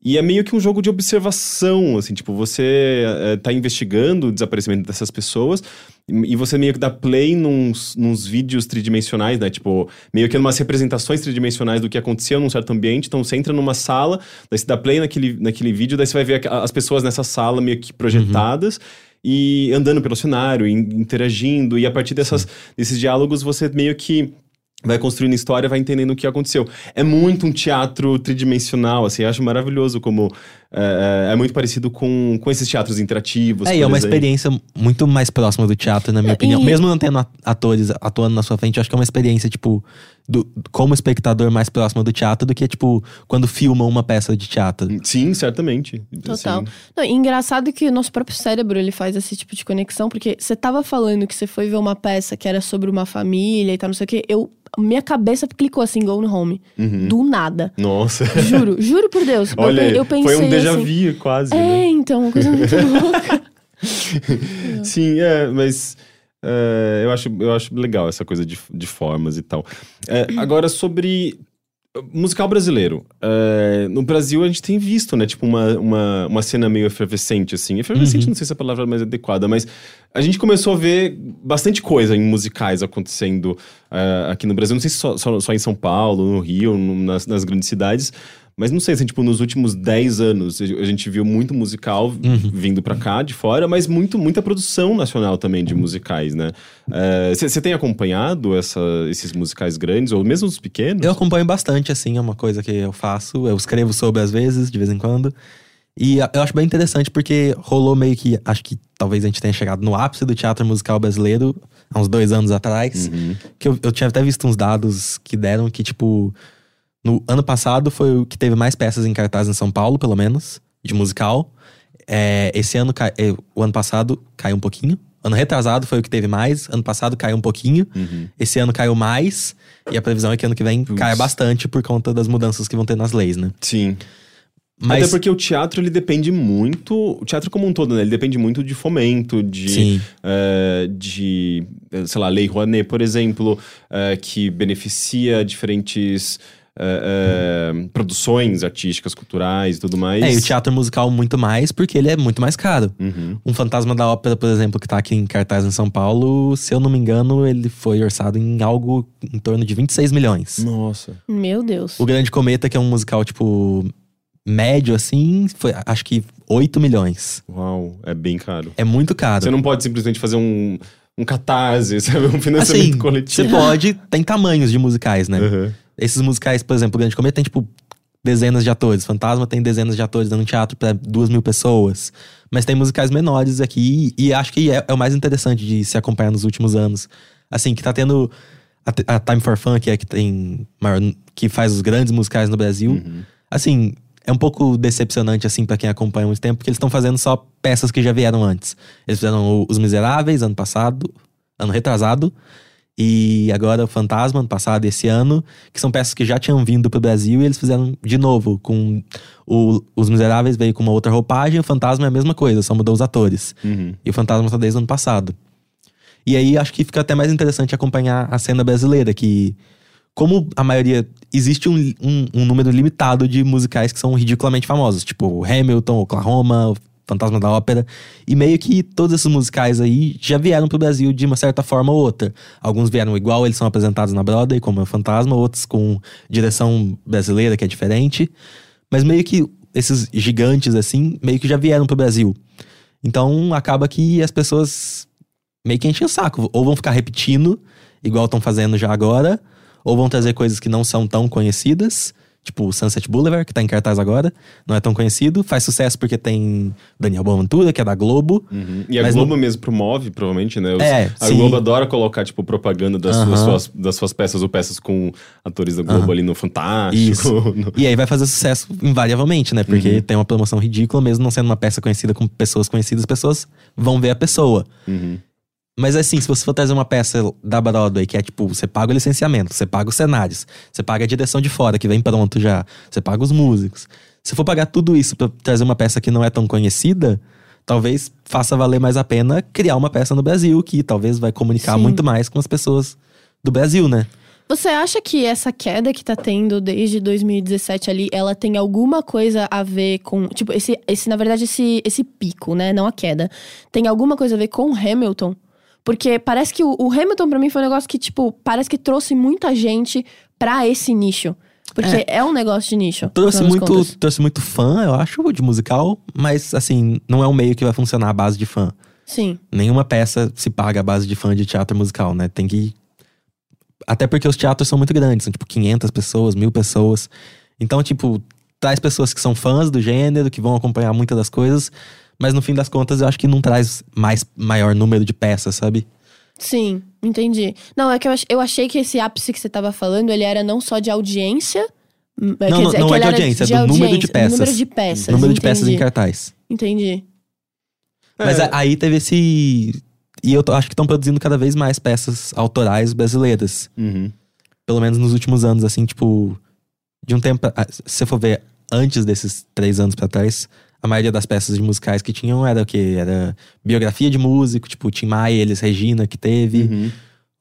E é meio que um jogo de observação, assim, tipo, você é, tá investigando o desaparecimento dessas pessoas e e você meio que dá play nos, nos vídeos tridimensionais, né? Tipo, meio que umas representações tridimensionais do que aconteceu num certo ambiente. Então você entra numa sala, daí você dá play naquele, naquele vídeo, daí você vai ver as pessoas nessa sala meio que projetadas. E andando pelo cenário, in- interagindo, e a partir dessas, desses diálogos você meio que vai construindo história, vai entendendo o que aconteceu. É muito um teatro tridimensional, assim, eu acho maravilhoso como é, é muito parecido com, com esses teatros interativos. É, e é uma exemplo. experiência muito mais próxima do teatro, na minha opinião. E- Mesmo não tendo atores atuando na sua frente, eu acho que é uma experiência, tipo, do, como espectador mais próxima do teatro do que, tipo, quando filmam uma peça de teatro. Sim, certamente. Total. Assim, Não, engraçado que o nosso próprio cérebro ele faz esse tipo de conexão, porque você tava falando que você foi ver uma peça que era sobre uma família e tal, não sei o quê. Eu, minha cabeça clicou assim, Gone Home. Uhum. Do nada. Nossa. Juro, juro por Deus. Eu Olha, pe- eu, pensei foi um déjà assim, vu quase, É, né? então, uma coisa muito louca. Sim, é, mas é, eu, acho, eu acho legal essa coisa de, de formas e tal. É, agora, sobre musical brasileiro. É, no Brasil, a gente tem visto, né? Tipo, uma, uma, uma cena meio efervescente, assim. Efervescente, Uhum. não sei se é a palavra mais adequada, mas a gente começou a ver bastante coisa em musicais acontecendo é, aqui no Brasil. Não sei se só, só, só em São Paulo, no Rio, no- nas, nas grandes cidades. Mas não sei, assim, tipo, nos últimos 10 anos a gente viu muito musical vindo pra cá, de fora, mas muito, muita produção nacional também de musicais, né? Você tem acompanhado essa, esses musicais grandes, ou mesmo os pequenos? Eu acompanho bastante, assim, é uma coisa que eu faço. Eu escrevo sobre às vezes, de vez em quando. E eu acho bem interessante porque rolou meio que. Acho que talvez a gente tenha chegado no ápice do teatro musical brasileiro há uns dois anos atrás. Uhum. Que eu, eu tinha até visto uns dados que deram que, tipo, no ano passado foi o que teve mais peças em cartaz em São Paulo, pelo menos, de musical. É, esse ano, é, o ano passado caiu um pouquinho. Ano retrasado foi o que teve mais. Ano passado caiu um pouquinho. Uhum. Esse ano caiu mais. E a previsão é que ano que vem Putz. caia bastante por conta das mudanças que vão ter nas leis, né? Sim. Mas. Até porque o teatro, ele depende muito... O teatro como um todo, né? Ele depende muito de fomento, de... Sim. eh, de, sei lá, Lei Rouanet, por exemplo, eh, que beneficia diferentes eh, produções artísticas, culturais e tudo mais. É, e o teatro musical muito mais, porque ele é muito mais caro. Uhum. Um Fantasma da Ópera, por exemplo, que tá aqui em cartaz em São Paulo, se eu não me engano, ele foi orçado em algo em torno de 26 milhões. Nossa. Meu Deus. O Grande Cometa, que é um musical, tipo, médio, assim, foi acho que 8 milhões. Uau, é bem caro. É muito caro. Você não pode simplesmente fazer um, um catarse, sabe? Um financiamento Assim, coletivo. você pode. Tem tamanhos de musicais, né? Uhum. Esses musicais, por exemplo, o Grande Cometa tem, tipo, dezenas de atores. Fantasma tem dezenas de atores dando teatro pra duas mil pessoas. Mas tem musicais menores aqui. E acho que é, é o mais interessante de se acompanhar nos últimos anos. Assim, que tá tendo a, a Time for Fun, que é que tem maior, que faz os grandes musicais no Brasil. Assim, é um pouco decepcionante, assim, pra quem acompanha há muito tempo, porque eles estão fazendo só peças que já vieram antes. Eles fizeram Os Miseráveis ano passado, ano retrasado. E agora o Fantasma, ano passado esse ano, que são peças que já tinham vindo pro Brasil e eles fizeram de novo. com o, Os Miseráveis veio com uma outra roupagem, o Fantasma é a mesma coisa, só mudou os atores. Uhum. E o Fantasma tá desde o ano passado. E aí acho que fica até mais interessante acompanhar a cena brasileira, que, como a maioria. Existe um, um, um número limitado de musicais que são ridiculamente famosos, tipo Hamilton, Oklahoma, Fantasma da Ópera. E meio que todos esses musicais aí já vieram pro Brasil de uma certa forma ou outra. Alguns vieram igual, eles são apresentados na Broadway, como é o Fantasma, outros com direção brasileira, que é diferente. Mas meio que esses gigantes, assim, meio que já vieram pro Brasil. Então acaba que as pessoas meio que enchem o saco. Ou vão ficar repetindo, igual estão fazendo já agora, ou vão trazer coisas que não são tão conhecidas. Tipo o Sunset Boulevard, que tá em cartaz agora, não é tão conhecido. Faz sucesso porque tem Daniel Boaventura, que é da Globo. Uhum. E a Globo mesmo promove, provavelmente, né? Os- É, a sim. Globo adora colocar, tipo, propaganda das, suas, Aham. suas- das suas peças ou peças com atores da Globo Aham. ali no Fantástico. No- E aí vai fazer sucesso invariavelmente, né? Porque Uhum. tem uma promoção ridícula, mesmo não sendo uma peça conhecida com pessoas conhecidas, as pessoas vão ver a pessoa. Uhum. Mas assim, se você for trazer uma peça da Broadway, que é tipo, você paga o licenciamento, você paga os cenários, você paga a direção de fora, que vem pronto já, você paga os músicos. Se for pagar tudo isso pra trazer uma peça que não é tão conhecida, talvez faça valer mais a pena criar uma peça no Brasil, que talvez vai comunicar Sim. muito mais com as pessoas do Brasil, né? Você acha que essa queda que tá tendo desde 2017 ali, ela tem alguma coisa a ver com. Tipo, esse, esse na verdade, esse, esse pico, né? Não a queda. Tem alguma coisa a ver com o Hamilton? Porque parece que o, o Hamilton, pra mim, foi um negócio que, tipo, parece que trouxe muita gente pra esse nicho. Porque é, um negócio de nicho. Trouxe muito, contas. trouxe muito fã, eu acho, de musical, mas assim, não é um meio que vai funcionar à base de fã. Sim. Nenhuma peça se paga à base de fã de teatro musical, né? Tem que. Até porque os teatros são muito grandes, são tipo 500 pessoas, mil pessoas. Então, tipo, traz pessoas que são fãs do gênero, que vão acompanhar muitas das coisas, mas no fim das contas eu acho que não traz mais maior número de peças, sabe? Sim, entendi. Não, é que eu, ach- eu achei que esse ápice que você tava falando, ele era não só de audiência. hum, quer Não, não- dizer, não que é de audiência, é do número de peças. Número de peças. número de peças em entendi. cartaz. Entendi. Mas É. aí teve esse. E eu acho que estão produzindo cada vez mais peças autorais brasileiras. Uhum. pelo menos nos últimos anos, assim, tipo, de um tempo. Se você for ver antes desses três anos pra trás, a maioria das peças musicais que tinham era o quê? Era biografia de músico, tipo, Tim Maia, eles, Regina, que teve, Uhum.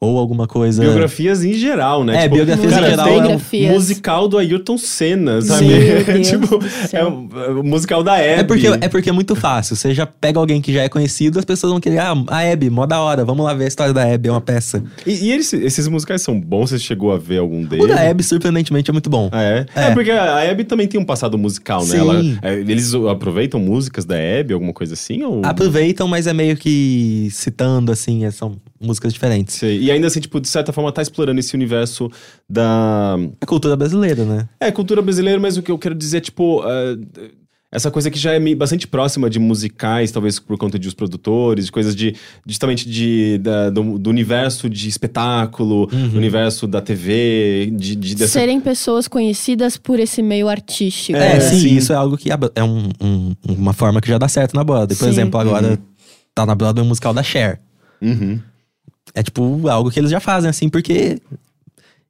Ou alguma coisa. Biografias em geral, né? É, biografias cara, em geral Tem é um- Biografias. musical do Ayrton Senna, sabe? Meu Deus tipo, é o, é o musical da Hebe. É porque, é porque é muito fácil. Você já pega alguém que já é conhecido, as pessoas vão querer, ah, a Hebe, mó da hora, vamos lá ver a história da Hebe, é uma peça. E, e eles- esses musicais são bons? Você chegou a ver algum deles? O da Hebe, surpreendentemente, é muito bom. Ah, é? é? É. porque a Hebe também tem um passado musical, né? Sim. Ela- é, eles aproveitam músicas da Hebe, alguma coisa assim? Ou... Aproveitam, mas é meio que citando, assim, é- são músicas diferentes. Sei. E ainda assim, tipo, de certa forma, tá explorando esse universo da. É cultura brasileira, né? É, cultura brasileira, mas o que eu quero dizer é, tipo. ah, essa coisa que já é bastante próxima de musicais, talvez por conta de os produtores, de coisas de. justamente de, da- do, do universo de espetáculo, Uhum. do universo da TV, de, de dessa. Serem pessoas conhecidas por esse meio artístico. É, É, sim, sim. isso é algo que é um- um- uma forma que já dá certo na Broadway. Por Sim. exemplo, agora tá na Broadway um musical da Cher. Uhum. É tipo algo que eles já fazem, assim, porque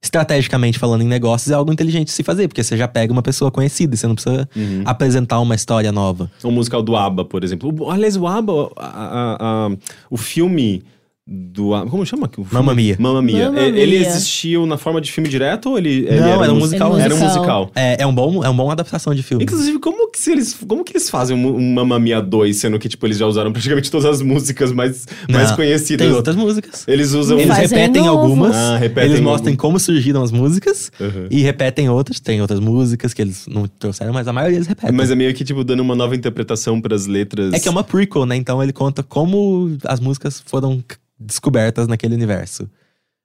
estrategicamente falando em negócios é algo inteligente se fazer, porque você já pega uma pessoa conhecida, e você não precisa Uhum. apresentar uma história nova. O musical do ABBA, por exemplo. O, aliás, o ABBA, a- a- a- o filme do como chama? O filme? Mamma Mia. Mamma Mia. Mamma É, Ele Mia. existiu na forma de filme direto ou ele, ele Não, era um mus- musical. Era um Musical. É, é, um bom, é uma boa adaptação de filme. Inclusive, como que, se eles, como que eles fazem um, um Mamma Mia 2, sendo que tipo, eles já usaram praticamente todas as músicas mais, mais Não, conhecidas? Tem outras músicas. Eles usam... Eles repetem algumas, Ah, repetem eles mostram algum- como surgiram as músicas Uhum. e repetem outras. Tem outras músicas que eles não trouxeram, mas a maioria eles repetem. Mas é meio que, tipo, dando uma nova interpretação pras letras. É que é uma prequel, né? Então ele conta como as músicas foram descobertas naquele universo.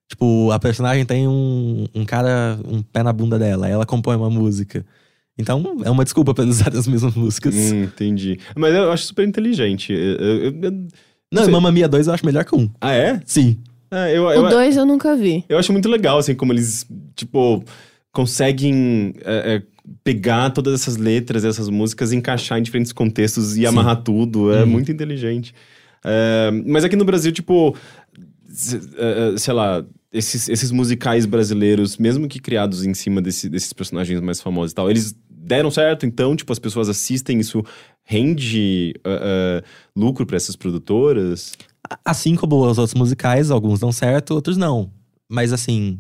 Tipo, a personagem tem um, um cara, um pé na bunda dela, ela compõe uma música. Então, é uma desculpa pra eles usarem as mesmas músicas. Hum, entendi. Mas eu acho super inteligente. Eu- eu- eu- eu- Não, sei. e Mamma Mia 2 eu acho melhor que um. Ah, é? Sim. É, eu, O eu, 2 eu nunca vi. eu acho muito legal, assim, como eles, tipo, conseguem é, é, pegar todas essas letras, essas músicas, encaixar em diferentes contextos e Sim. amarrar tudo. É Uhum. muito inteligente. É, mas aqui no Brasil, tipo, é, é, sei lá, esses, esses musicais brasileiros, mesmo que criados em cima desse- desses personagens mais famosos e tal, eles deram certo, então, tipo, as pessoas assistem, isso rende é, é, lucro para essas produtoras. Assim como os outros musicais, alguns dão certo, outros não. Mas assim,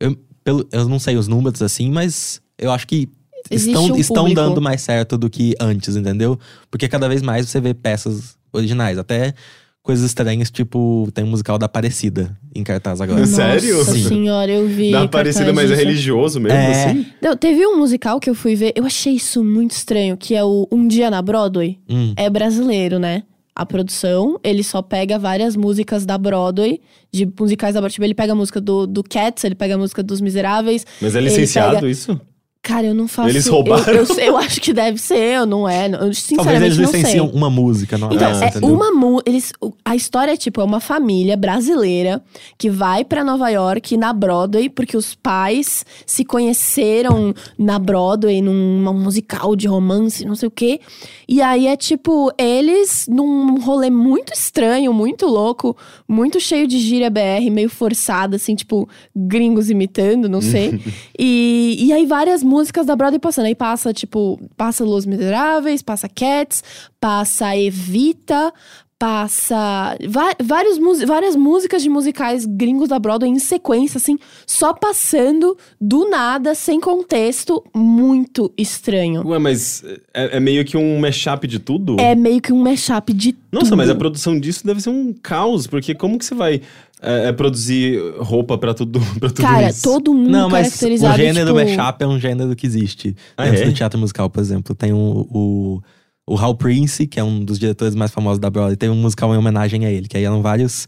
eu, pelo, eu não sei os números assim, mas eu acho que Existe estão, um estão dando mais certo do que antes, entendeu? Porque cada vez mais você vê peças originais, até coisas estranhas, tipo, tem um musical da Aparecida em cartaz agora. Nossa. Sério? Nossa Sim. senhora, eu vi. Dá parecida, cartaz mas é religioso mesmo, É. assim? Não, teve um musical que eu fui ver, eu achei isso muito estranho, que é o Um Dia na Broadway. Hum, É brasileiro, né? A produção, ele só pega várias músicas da Broadway, de musicais da Broadway. Tipo, ele pega a música do, do Cats, ele pega a música dos Miseráveis. Mas é Ele licenciado pega- isso? Cara, eu não faço. Eles eu- roubaram? Eu, eu, eu acho que deve ser, eu não é. Eu, talvez sinceramente, eles não sei. licenciam uma música, não Então, é entendeu? uma mu- eles A história é tipo, é uma família brasileira que vai pra Nova York na Broadway, porque os pais se conheceram na Broadway, num num musical de romance, não sei o quê. E aí é tipo, eles num rolê muito estranho, muito louco, muito cheio de gíria BR, meio forçada, assim, tipo, gringos imitando, não sei. e, e aí várias músicas da Broadway passando. Aí passa, tipo, passa Los Miseráveis, passa Cats, passa Evita, passa vários várias músicas de musicais gringos da Broadway em sequência, assim, só passando do nada, sem contexto, muito estranho. Ué, mas é, é meio que um mashup de tudo? É meio que um mashup de Nossa, tudo. mas a produção disso deve ser um caos, porque como que você vai é, é, produzir roupa pra tudo, pra tudo Cara, isso? todo mundo Não, mas o caracterizado, gênero tipo... mashup é um gênero que existe. Ah, Dentro é? do teatro musical, por exemplo. Tem o, o, o Hal Prince, que é um dos diretores mais famosos da Broadway. Tem um musical em homenagem a ele, que aí eram vários...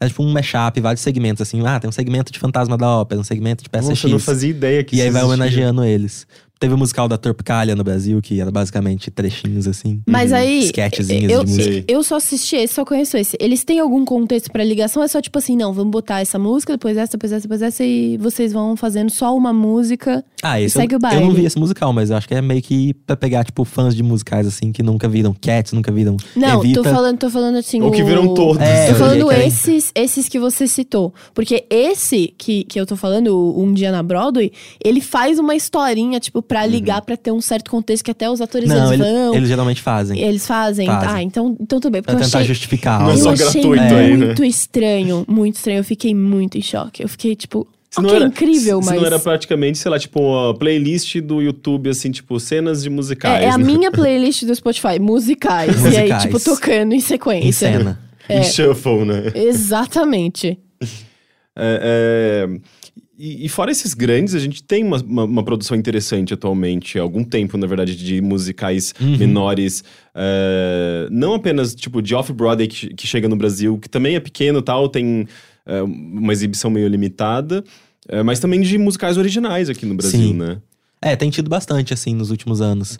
É tipo um mashup, vários segmentos, assim. Ah, tem um segmento de Fantasma da Ópera, um segmento de peça Nossa, eu não X. fazia ideia que E aí isso vai existia. homenageando eles. Teve o musical da Tropicália no Brasil, que era basicamente trechinhos, assim. Mas aí, Sketchzinhos eu, de música. Eu só assisti esse, só conheço esse. Eles têm algum contexto pra ligação? É só tipo assim, não, vamos botar essa música, depois essa, depois essa, depois essa, e vocês vão fazendo só uma música. Ah, esse segue eu, o baile. eu não vi esse musical, mas eu acho que é meio que pra pegar, tipo, fãs de musicais, assim, que nunca viram Cats, nunca viram Não, Evita. tô falando, tô falando assim. Ou que o- viram todos. É, Tô falando que é- esses, esses que você citou. Porque esse que, que eu tô falando, o Um Dia na Broadway, ele faz uma historinha, tipo, pra ligar, pra ter um certo contexto que até os atores Não, eles ele- vão. eles geralmente fazem. Eles fazem? Fazem. Ah, então, então tudo bem. Pra eu tentar achei, justificar Não é só gratuito aí, né? muito estranho, muito estranho. Eu fiquei muito em choque. Eu fiquei, tipo, Se ok, não era- incrível, se mas... não era praticamente, sei lá, tipo, a playlist do YouTube, assim, tipo, cenas de musicais. É, é a né? minha playlist do Spotify, musicais. E aí, tipo, tocando em sequência. Em cena. É. Em shuffle, né? Exatamente. É, é, e, e fora esses grandes, a gente tem uma, uma, uma produção interessante atualmente, há algum tempo, na verdade, de musicais Uhum. menores. é, não apenas, tipo, de off-Broadway que, que chega no Brasil, que também é pequeno e tal, tem é, uma exibição meio limitada. é, mas também de musicais originais aqui no Brasil, Sim. né? É, tem tido bastante, assim, nos últimos anos.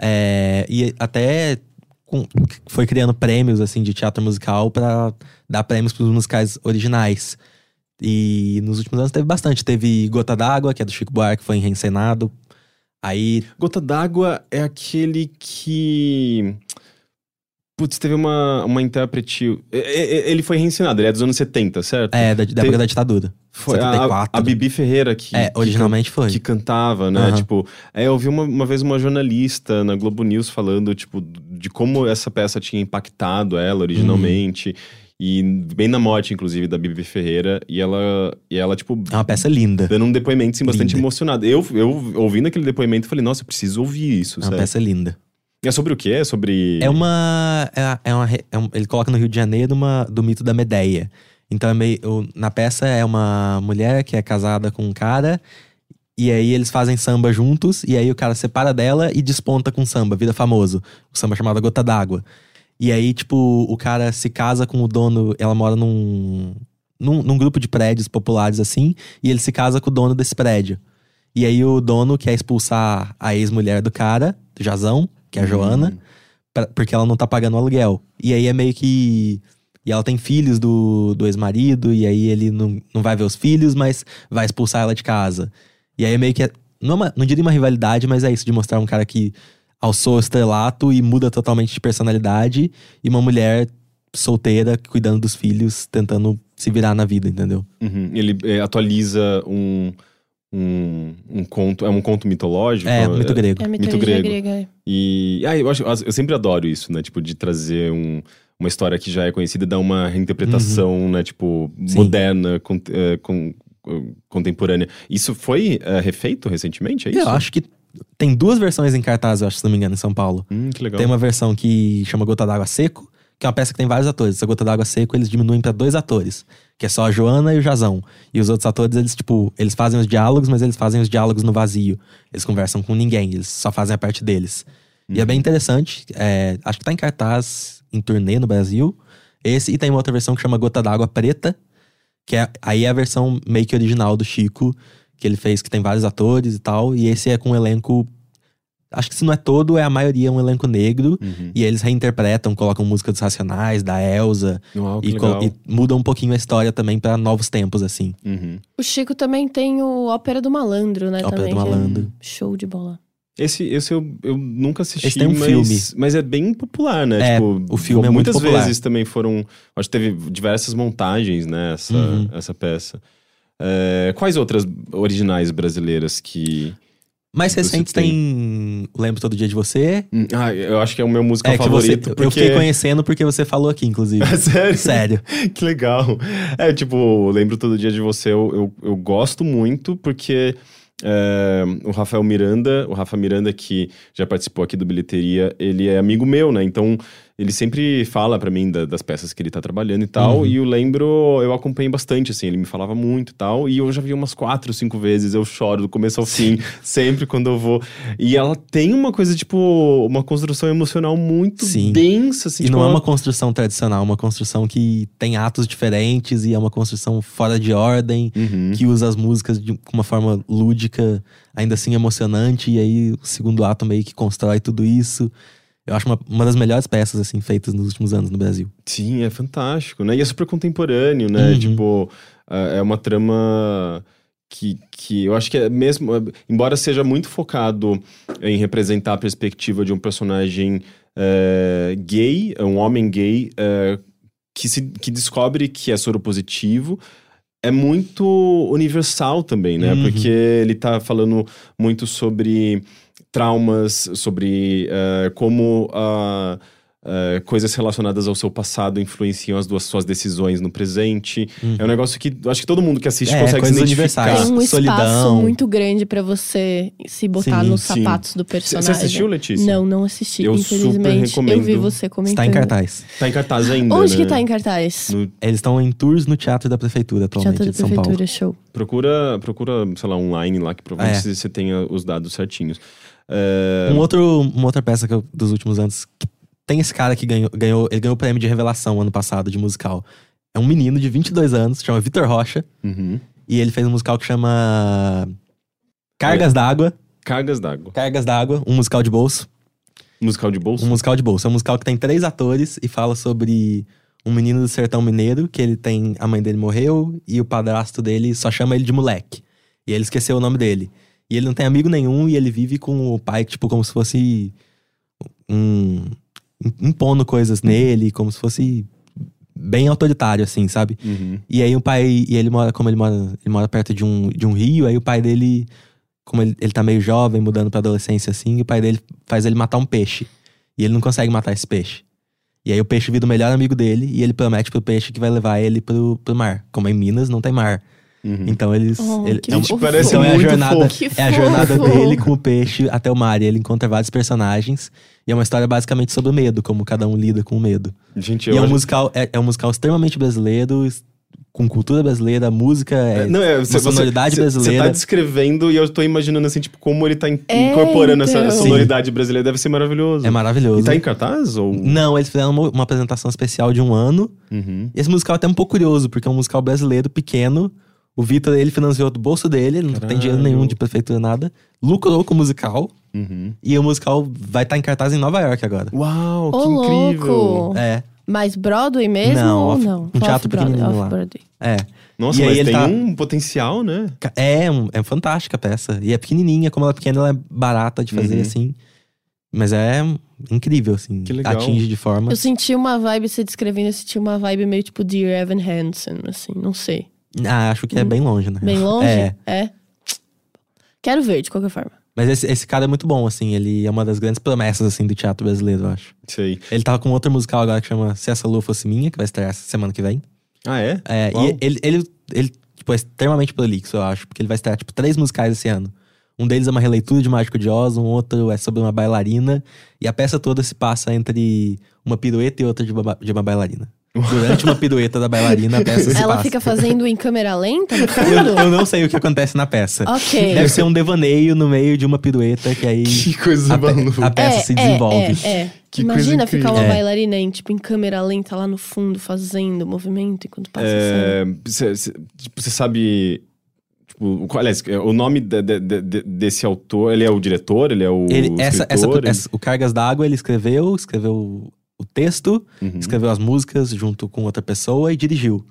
É, e até com- foi criando prêmios, assim, de teatro musical pra dar prêmios pros musicais originais. E nos últimos anos teve bastante. Teve Gota d'Água, que é do Chico Buarque, foi reencenado. Aí, Gota d'Água é aquele que. Putz, teve uma, uma intérprete. Ele foi reensinado, ele é dos anos 70, certo? é, da, da Tem- época da ditadura. Foi a, 74. a Bibi Ferreira que. É, que originalmente can- foi. Que cantava, né? Aham. Tipo, é, eu vi uma, uma vez uma jornalista na Globo News falando, tipo, de como essa peça tinha impactado ela originalmente. Uhum. E bem na morte, inclusive, da Bibi Ferreira. E ela, e ela tipo, É uma peça linda. dando um depoimento, assim, bastante Linda. emocionado. Eu, eu, ouvindo aquele depoimento, falei, nossa, eu preciso ouvir isso, É uma sério. peça linda. É sobre o quê? É sobre... É uma. É, é uma é um- ele coloca no Rio de Janeiro uma, do mito da Medeia. Então, é meio, na peça é uma mulher que é casada com um cara. E aí eles fazem samba juntos. E aí o cara separa dela e desponta com samba, vira famoso. O samba chamado Gota d'Água. E aí, tipo, o cara se casa com o dono, ela mora num, num, num grupo de prédios populares assim, e ele se casa com o dono desse prédio. E aí o dono quer expulsar a ex-mulher do cara, do Jazão, que é a Joana, pra- porque ela não tá pagando o aluguel. E aí é meio que. E ela tem filhos do, do ex-marido, e aí ele não, não vai ver os filhos, mas vai expulsar ela de casa. E aí é meio que. é- Não, é uma- não diria uma rivalidade, mas é isso, de mostrar um cara que alçou o estrelato e muda totalmente de personalidade, e uma mulher solteira cuidando dos filhos, tentando se virar na vida, entendeu? Uhum. Ele é, atualiza um, um, um conto. É um conto mitológico? É, muito grego. É Mito grego. grega. é. E ah, eu, acho, eu sempre adoro isso, né? Tipo, de trazer um- uma história que já é conhecida e dar uma reinterpretação, né? Tipo, Sim. moderna, con- con- eh, contemporânea. Isso foi refeito recentemente, é isso? Eu acho que tem duas versões em cartaz, eu acho, se não me engano, em São Paulo. Hum, que legal. Tem uma versão que chama Gota d'Água Seco, que é uma peça que tem vários atores. Essa Gota d'Água Seco, eles diminuem pra dois atores, que é só a Joana e o Jazão. E os outros atores, eles, tipo, eles fazem os diálogos, mas eles fazem os diálogos no vazio. Eles conversam com ninguém, eles só fazem a parte deles. E é bem interessante. é, acho que tá em cartaz em turnê no Brasil. Esse, e tem uma outra versão que chama Gota d'Água Preta, que é, aí é a versão meio que original do Chico, que ele fez, que tem vários atores e tal. E esse é com um elenco. Acho que se não é todo, é a maioria um elenco negro. Uhum. E eles reinterpretam, colocam música dos Racionais, da Elsa. Uau, E, e mudam um pouquinho a história também pra novos tempos, assim. Uhum. O Chico também tem o Ópera do Malandro, né? Ópera também, do que é Malandro. show de bola. Esse, esse eu, eu nunca assisti, Esse tem um mas, filme. mas é bem popular, né? É, tipo, o filme é muito muitas popular. vezes também foram. Acho que teve diversas montagens, né? Essa, Uhum. essa peça. É, quais outras originais brasileiras que. Mais recentes tem. tem Lembro Todo Dia de Você. Hum, Ah, eu acho que é o meu musical É que você, favorito. eu porque... fiquei conhecendo porque você falou aqui, inclusive. É sério? Sério. que legal. É, tipo, lembro todo dia de você, eu, eu, eu gosto muito, porque é, o Rafael Miranda, o Rafa Miranda, que já participou aqui do Bilheteria, ele é amigo meu, né? Então, ele sempre fala pra mim da- das peças que ele tá trabalhando e tal, Uhum. e eu lembro, eu acompanhei bastante, assim, ele me falava muito e tal, e eu já vi umas quatro, cinco vezes, eu choro do começo ao fim, sempre quando eu vou. E ela tem uma coisa, tipo, uma construção emocional muito Sim. densa, assim, e tipo, não é uma construção tradicional, é uma construção que tem atos diferentes e é uma construção fora de ordem, Uhum. que usa as músicas de uma forma lúdica, ainda assim emocionante, e aí o segundo ato meio que constrói tudo isso. Eu acho uma, uma das melhores peças, assim, feitas nos últimos anos no Brasil. Sim, é fantástico, né? E é super contemporâneo, né? Uhum. Tipo, é é uma trama que, que eu acho que é mesmo. Embora seja muito focado em representar a perspectiva de um personagem é, gay, um homem gay, é, que, se, que descobre que é soropositivo. É muito universal também, né? Uhum. Porque ele tá falando muito sobre traumas, sobre eh, como ah, eh, coisas relacionadas ao seu passado influenciam as duas suas decisões no presente. Uhum. É um negócio que acho que todo mundo que assiste É, consegue se identificar. Tem um espaço solidão. muito grande pra você se botar Sim, nos sim. sapatos do Você personagem. assistiu, Letícia? Não, não assisti, Eu super infelizmente. recomendo. Eu vi você comentando. Está em cartaz. Tá em cartaz ainda. Onde né? que tá em cartaz? No- Eles estão em tours no Teatro da Prefeitura atualmente Teatro da de São Paulo. Prefeitura, show. procura, procura, sei lá, online lá, que provavelmente É. você tenha os dados certinhos. É, Um outro, uma outra peça eu- dos últimos anos. que tem esse cara que ganhou, ganhou. Ele ganhou o prêmio de revelação ano passado de musical. É um menino de 22 anos, chama Vitor Rocha. uhum. E ele fez um musical que chama. Cargas d'Água. Cargas d'água. Cargas d'Água, um musical de bolso. Musical de bolso? Um musical de bolso. É um musical que tem três atores e fala sobre um menino do sertão mineiro, que ele tem. A mãe dele morreu e o padrasto dele só chama ele de moleque. E ele esqueceu o nome dele. E ele não tem amigo nenhum e ele vive com o pai, tipo, como se fosse um. impondo coisas nele, como se fosse bem autoritário, assim, sabe? Uhum. E aí o pai, e ele mora, como ele mora, ele mora perto de um, de um rio, aí o pai dele, como ele, ele tá meio jovem, mudando pra adolescência assim, o pai dele faz ele matar um peixe. E ele não consegue matar esse peixe. E aí o peixe vira o melhor amigo dele e ele promete pro peixe que vai levar ele pro, pro mar. Como em Minas não tem mar. Uhum. Então eles. Oh, ele, que é fofo. parece então é a muito jornada, é a jornada dele com o peixe até o mar. E ele encontra vários personagens. E é uma história basicamente sobre o medo, como cada um lida com o medo. Gente, E eu é um, musical, é, é um musical extremamente brasileiro, com cultura brasileira, música, é, Não, é, uma você, sonoridade você, Você brasileira. tá descrevendo e eu tô imaginando assim, tipo, como ele tá in- É, incorporando essa então. sonoridade brasileira. Deve ser maravilhoso. É maravilhoso. E tá em cartaz? Ou... Não, eles fizeram uma, uma apresentação especial de um ano. Uhum. E esse musical é até um pouco curioso, porque é um musical brasileiro pequeno. O Vitor, ele financiou do bolso dele, ele não tem dinheiro Caralho. nenhum de prefeitura, nada. Lucrou com o musical. Uhum. E o musical vai estar em cartaz em Nova York agora. Uau, que Ô, incrível! louco! É, Mas Broadway mesmo Não, ou off- não? um teatro pequenininho lá. off-Broadway. é. Nossa, E aí mas ele tem tá- um potencial, né? É, um- é fantástica a peça. E é pequenininha, como ela é pequena, ela é barata de fazer, Uhum. assim. Mas é incrível, assim. Que legal. Atinge de forma. Eu senti uma vibe, você descrevendo, eu senti uma vibe meio tipo Dear Evan Hansen, assim, não sei. Ah, acho que é bem longe, né? Bem longe? É. É. Quero ver, de qualquer forma. Mas esse, esse cara é muito bom, assim. Ele é uma das grandes promessas, assim, do teatro brasileiro, eu acho. Sei. Ele tava com outro musical agora que chama Se Essa Lua Fosse Minha, que vai estrear essa semana que vem. Ah, é? É, Uau. e ele, ele, ele tipo, é extremamente prolixo, eu acho. Porque ele vai estrear, tipo, três musicais esse ano. Um deles é uma releitura de Mágico de Oz, um outro é sobre uma bailarina. E a peça toda se passa entre uma pirueta e outra de uma, de uma bailarina. Durante uma pirueta da bailarina, a peça se Ela passa. fica fazendo em câmera lenta no Eu, fundo? eu não sei o que acontece na peça. ok. Deve ser um devaneio no meio de uma pirueta que aí Que coisa a, maluca. a peça se desenvolve. É, é. Que Imagina ficar uma. É. bailarina em, tipo, em câmera lenta lá no fundo, fazendo movimento enquanto passa a cena. Você tipo, sabe. Tipo, qual- aliás, o nome de- de- de- de- desse autor, ele é o diretor, ele é o. Ele, essa, essa, escritor, ele- essa- o Cargas d'Água ele escreveu, escreveu o texto, Uhum. escreveu as músicas junto com outra pessoa e dirigiu.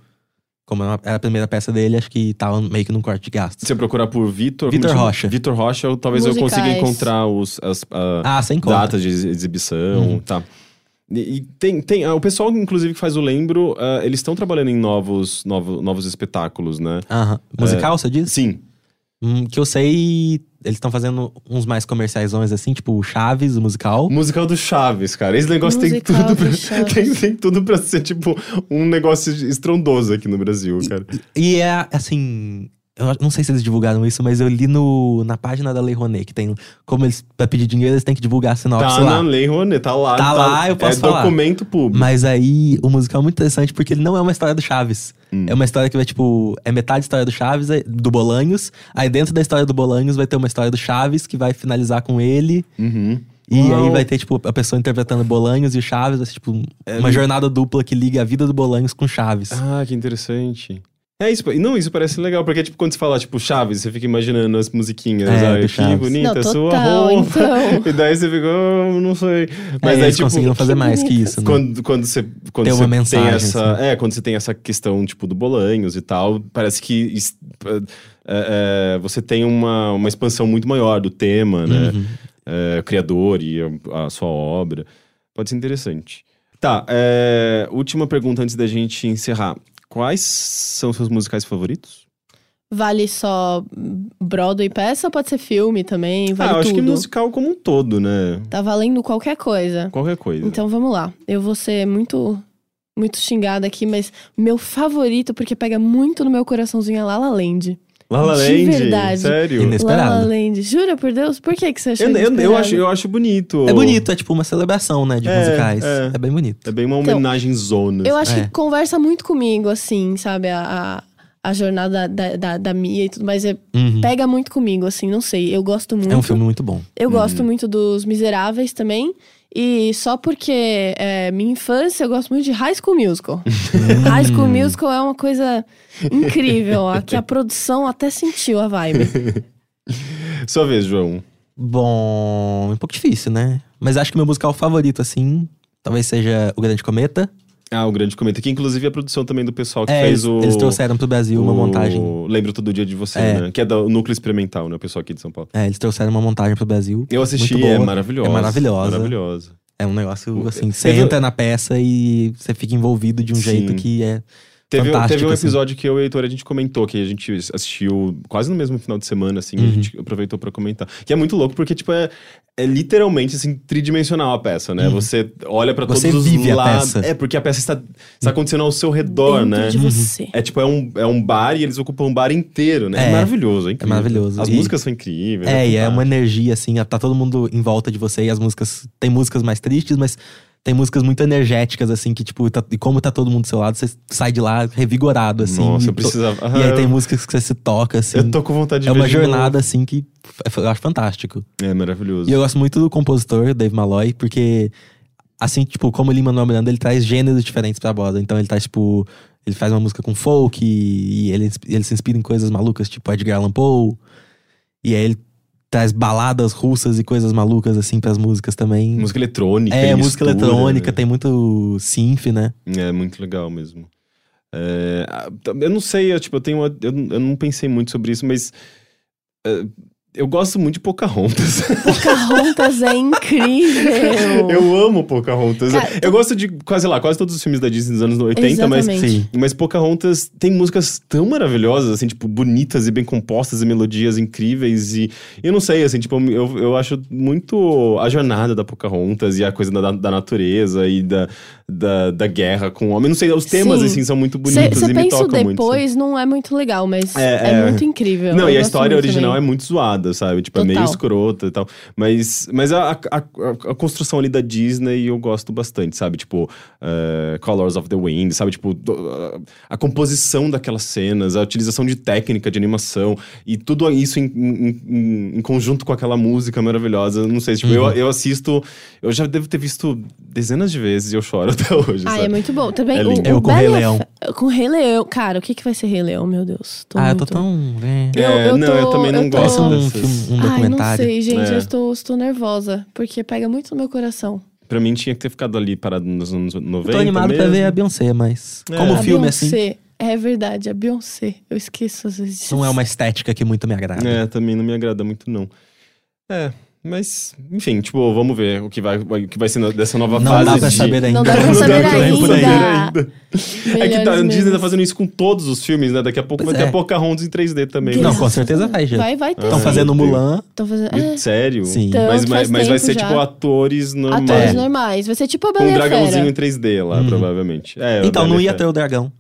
Como era a primeira peça dele, acho que tava meio que num corte de gastos. Se você procurar por Vitor. Vitor? Rocha. Vitor Rocha, eu- talvez eu consiga Musicais. encontrar os, as Ah, datas de ex- exibição, Uhum. tá. E, e tem, tem ah, o pessoal, inclusive, que faz o Lembro, ah, eles estão trabalhando em novos, novo, novos espetáculos, né? Aham. Musical, você diz? Sim. Hum, que eu sei, eles estão fazendo uns mais comerciaisões assim, tipo o Chaves, o musical. O musical do Chaves, cara. Esse negócio tem tudo, do pra, tem, tem tudo pra ser, tipo, um negócio estrondoso aqui no Brasil, cara. E é assim. Eu não sei se eles divulgaram isso, mas eu li no, na página da Lei Rouanet, que tem. Como eles, pra pedir dinheiro, eles têm que divulgar a sinopse Tá lá. na Lei Rouanet, tá lá. Tá lá, eu posso É falar. documento público. Mas aí o musical é muito interessante porque ele não é uma história do Chaves. Hum. É uma história que vai, tipo, é metade história do Chaves, é- do Bolanhos. Aí dentro da história do Bolanhos vai ter uma história do Chaves que vai finalizar com ele. Uhum. E Uau. aí vai ter, tipo, a pessoa interpretando Bolanhos e o Chaves. Vai ser, tipo, uma jornada dupla que liga a vida do Bolanhos com Chaves. Ah, que interessante. É isso, não, isso parece legal, porque tipo, quando você fala, tipo, Chaves, você fica imaginando as musiquinhas, É, ai, do que Chaves. bonita Não, a sua total, roupa. então. E daí você fica, oh, não sei. Mas é, aí, eles tipo, conseguiram fazer mais que isso, né? quando, quando você, quando Tem você mensagem, tem essa, assim. é, quando você tem essa questão, tipo, do Bolanhos e tal, parece que é, é, você tem uma, uma expansão muito maior do tema, né? Uhum. É, o criador e a, a sua obra. Pode ser interessante. Tá, é, última pergunta antes da gente encerrar. Quais são seus musicais favoritos? Vale só Broadway peça ou pode ser filme também? Vale ah, eu acho tudo. que musical como um todo, né? Tá valendo qualquer coisa. Qualquer coisa. Então vamos lá. Eu vou ser muito muito xingada aqui, mas meu favorito, porque pega muito no meu coraçãozinho, é La La Land. La La de Land, verdade. sério? Ines- La La Inesperado. Land. Jura por Deus? Por que, que você achou Eu, eu, eu, inesperado? acho, eu acho bonito. É bonito, é tipo uma celebração, né, de É, musicais. é. É. bem bonito. É bem uma Então, homenagem zona. Eu acho É. que conversa muito comigo, assim, sabe? A, a, a jornada da, da, da Mia e tudo mais. É, Uhum. Pega muito comigo, assim, não sei. Eu gosto muito. É um filme muito bom. Eu Uhum. gosto muito dos Miseráveis também. E só porque é minha infância, eu gosto muito de High School Musical. High School Musical é uma coisa incrível. ó, que a produção até sentiu a vibe. Sua vez, João. Bom, um pouco difícil, né? Mas acho que meu musical favorito, assim, talvez seja O Grande Cometa. Ah, o Grande Cometa, que inclusive é a produção também do pessoal que É, fez eles, o... eles trouxeram pro Brasil uma o montagem. Lembro Todo Dia de Você, É. né? Que é do Núcleo Experimental, né? O pessoal aqui de São Paulo. É, eles trouxeram uma montagem pro Brasil. Eu assisti, Muito é boa. maravilhosa. É maravilhosa. Maravilhosa. É um negócio, assim, você Teve- entra na peça e você fica envolvido de um Sim. jeito que é Teve, fantástico, teve um assim. episódio que eu e o Heitor, a gente comentou, que a gente assistiu quase no mesmo final de semana, assim, Uhum. a gente aproveitou pra comentar. Que é muito louco, porque, tipo, é, é literalmente, assim, tridimensional a peça, né? Uhum. Você olha pra Você todos os vive a lados. peça. É, porque a peça está, está acontecendo ao seu redor, Dentro né? de você. É tipo, é um, é um bar e eles ocupam um bar inteiro, né? É, É. maravilhoso, é incrível. maravilhoso. As E- músicas são incríveis. É, e é uma energia, assim, tá todo mundo em volta de você e as músicas. Tem músicas mais tristes, mas Tem músicas muito energéticas, assim, que, tipo, tá- e como tá todo mundo do seu lado, você sai de lá revigorado, assim. Nossa, eu precisava. E aí tem músicas que você se toca, assim. Eu tô com vontade de É uma jornada, assim, que f- eu acho fantástico. É maravilhoso. E eu gosto muito do compositor, Dave Malloy, porque, assim, tipo, como o Lin-Manuel Miranda, ele traz gêneros diferentes pra boda. Então ele traz, tipo, ele faz uma música com folk, e, e ele, ele se inspira em coisas malucas, tipo Edgar Allan Poe. E aí ele traz baladas russas e coisas malucas, assim, pras músicas também. Música eletrônica. é, música mistura, eletrônica, né? tem muito synth, né? É muito legal mesmo. É, eu não sei, eu, tipo, eu tenho uma- eu, eu não pensei muito sobre isso, mas é, eu gosto muito de Pocahontas. Pocahontas é incrível. eu amo Pocahontas. Cara, eu gosto de quase lá, quase todos os filmes da Disney dos anos 80, mas. Sim. Mas Pocahontas tem músicas tão maravilhosas, assim, tipo, bonitas e bem compostas e melodias incríveis. E eu não sei, assim, tipo, eu, eu acho muito a jornada da Pocahontas e a coisa da, da natureza e da, da, da guerra com o homem. Não sei, os temas, Sim. assim, são muito bonitos Você e me tocam muito. depois, não é muito legal, mas É, é, é. muito incrível. Não, e a história original também. é muito zoada, sabe? Tipo, é meio Total. escrota e tal. Mas, mas a, a, a, a construção ali da Disney eu gosto bastante, sabe? Tipo, eh, Colors of the Wind, sabe? Tipo, a, composição daquelas cenas, a utilização de técnica, de animação e tudo isso em, em- em- em conjunto com aquela música maravilhosa. Não sei, tipo, Uhum. eu, eu assisto, eu já devo ter visto dezenas de vezes e eu choro até hoje, Ah, sabe? é muito bom. Também É o, lindo. o Eu com Rei a Leão. Fe- Com Rei Leão. Cara, o que, que vai ser Rei Leão, meu Deus? Tô ah, eu muito... tô tão. É. Eu- É, eu não, tô- eu também não eu tô- gosto um, dessas. filme, um Ai, não documentário. sei, gente. É. Eu estou, estou nervosa. Porque pega muito no meu coração. Pra mim tinha que ter ficado ali parado nos anos 90 Eu tô animado pra mesmo. ver a Beyoncé, mas. É. Como a filme, assim, Beyoncé. É verdade, a Beyoncé. Eu esqueço às vezes. não é uma estética que muito me agrada. É, também não me agrada muito, não. É, mas, enfim, tipo, vamos ver o que vai, o que vai ser no- dessa nova Não fase dá pra de... saber ainda. Não dá pra Não saber dá ainda. saber ainda. É que tá, a Disney tá fazendo isso com todos os filmes, né? Daqui a pouco Pois vai ter é. a Pocahontas em 3D também. Não, né? com certeza vai, já. Vai, vai ter. Estão Ah, fazendo. Mulan. Estão fazendo. É, Sério? Sim. Tanto mas, mas, mas vai ser já. tipo atores normais. atores normais. Vai ser tipo a Com Bela um e a dragãozinho em Fera. 3D lá, Uhum. provavelmente. É, Então, não ia ter o dragão.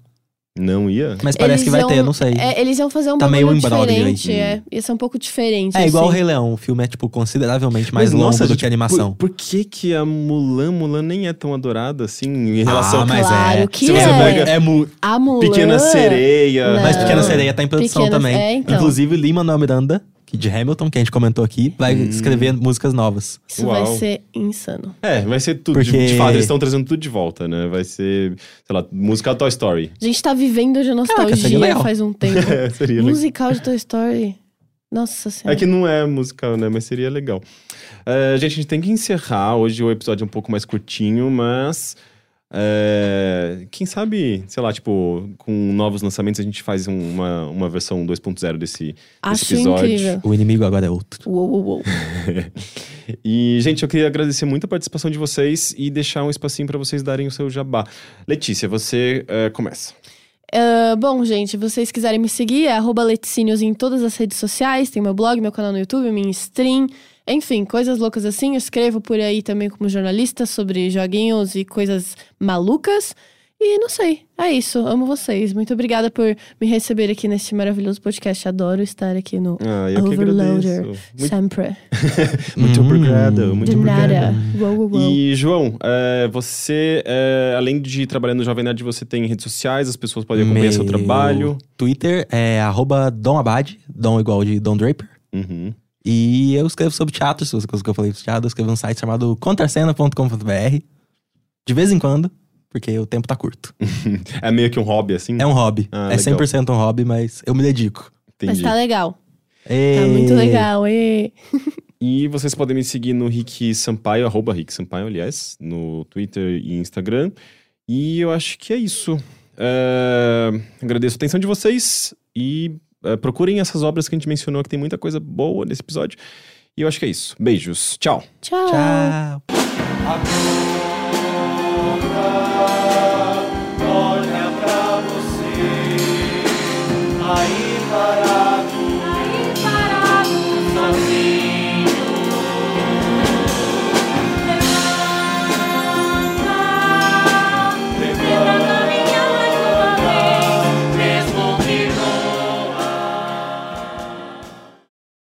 Não ia? Mas parece Eles que vai iam- ter, não sei. É, eles iam fazer um Tá meio imbróglio aí. diferente. É, ia ser um pouco diferente. É igual o assim. Rei Leão. O filme é, tipo, consideravelmente mais Mas, longo nossa, do gente, que a animação. Por, por que que a Mulan, Mulan nem é tão adorada assim em relação ah, mas Claro é. que Se você é. pega- é mu- A Mulan. Pequena Sereia. Não. Mas Pequena Sereia tá em produção Pequena- também. é, então. Inclusive, Lin-Manuel Miranda, que de Hamilton, que a gente comentou aqui, vai escrever músicas novas. Isso Uau. vai ser insano. É, vai ser tudo. De, Porque- de fato, eles estão trazendo tudo de volta, né? Vai ser, sei lá, musical Toy Story. A gente tá vivendo de nostalgia legal. faz um tempo. É, seria legal. Musical de Toy Story. Nossa É senhora. que não é musical, né? Mas seria legal. É, gente, a gente tem que encerrar. Hoje o episódio é um pouco mais curtinho, mas. É, quem sabe, sei lá, tipo, com novos lançamentos a gente faz um- uma, uma versão 2.0 desse, Acho desse episódio. incrível. O inimigo agora é outro. Uou, uou, uou. E, gente, eu queria agradecer muito a participação de vocês e deixar um espacinho para vocês darem o seu jabá. Letícia, você é, começa. Ah, bom, gente, vocês quiserem me seguir, é arroba Leticínios em todas as redes sociais. Tem meu blog, meu canal no YouTube, minha stream. Enfim, coisas loucas assim. Eu escrevo por aí também como jornalista sobre joguinhos e coisas malucas. E não sei, é isso. Amo vocês. Muito obrigada por me receber aqui neste maravilhoso podcast. Adoro estar aqui no Ah, Overloader. Muito, Sempre. muito Hum. obrigado, muito De obrigado. nada. Uou, uou, uou. E, João, é, você, é, além de trabalhar no Jovem Nerd, você tem redes sociais, as pessoas podem acompanhar seu Meu trabalho. Twitter é arroba Dom Abad, Dom igual de Dom Draper. Uhum. E eu escrevo sobre teatro, se você coisa que eu falei sobre teatro, eu escrevo um site chamado contracena.com.br. De vez em quando, porque o tempo tá curto. É meio que um hobby, assim? É um hobby. Ah, é legal. 100% um hobby, mas eu me dedico. Mas Entendi. tá legal. Tá E- muito legal. E... E vocês podem me seguir no Rick Sampaio, arroba Rick Sampaio, aliás, no Twitter e Instagram. E eu acho que é isso. É, agradeço a atenção de vocês e é, procurem essas obras que a gente mencionou, que tem muita coisa boa nesse episódio. E eu acho que é isso. Beijos. Tchau. Tchau. Tchau.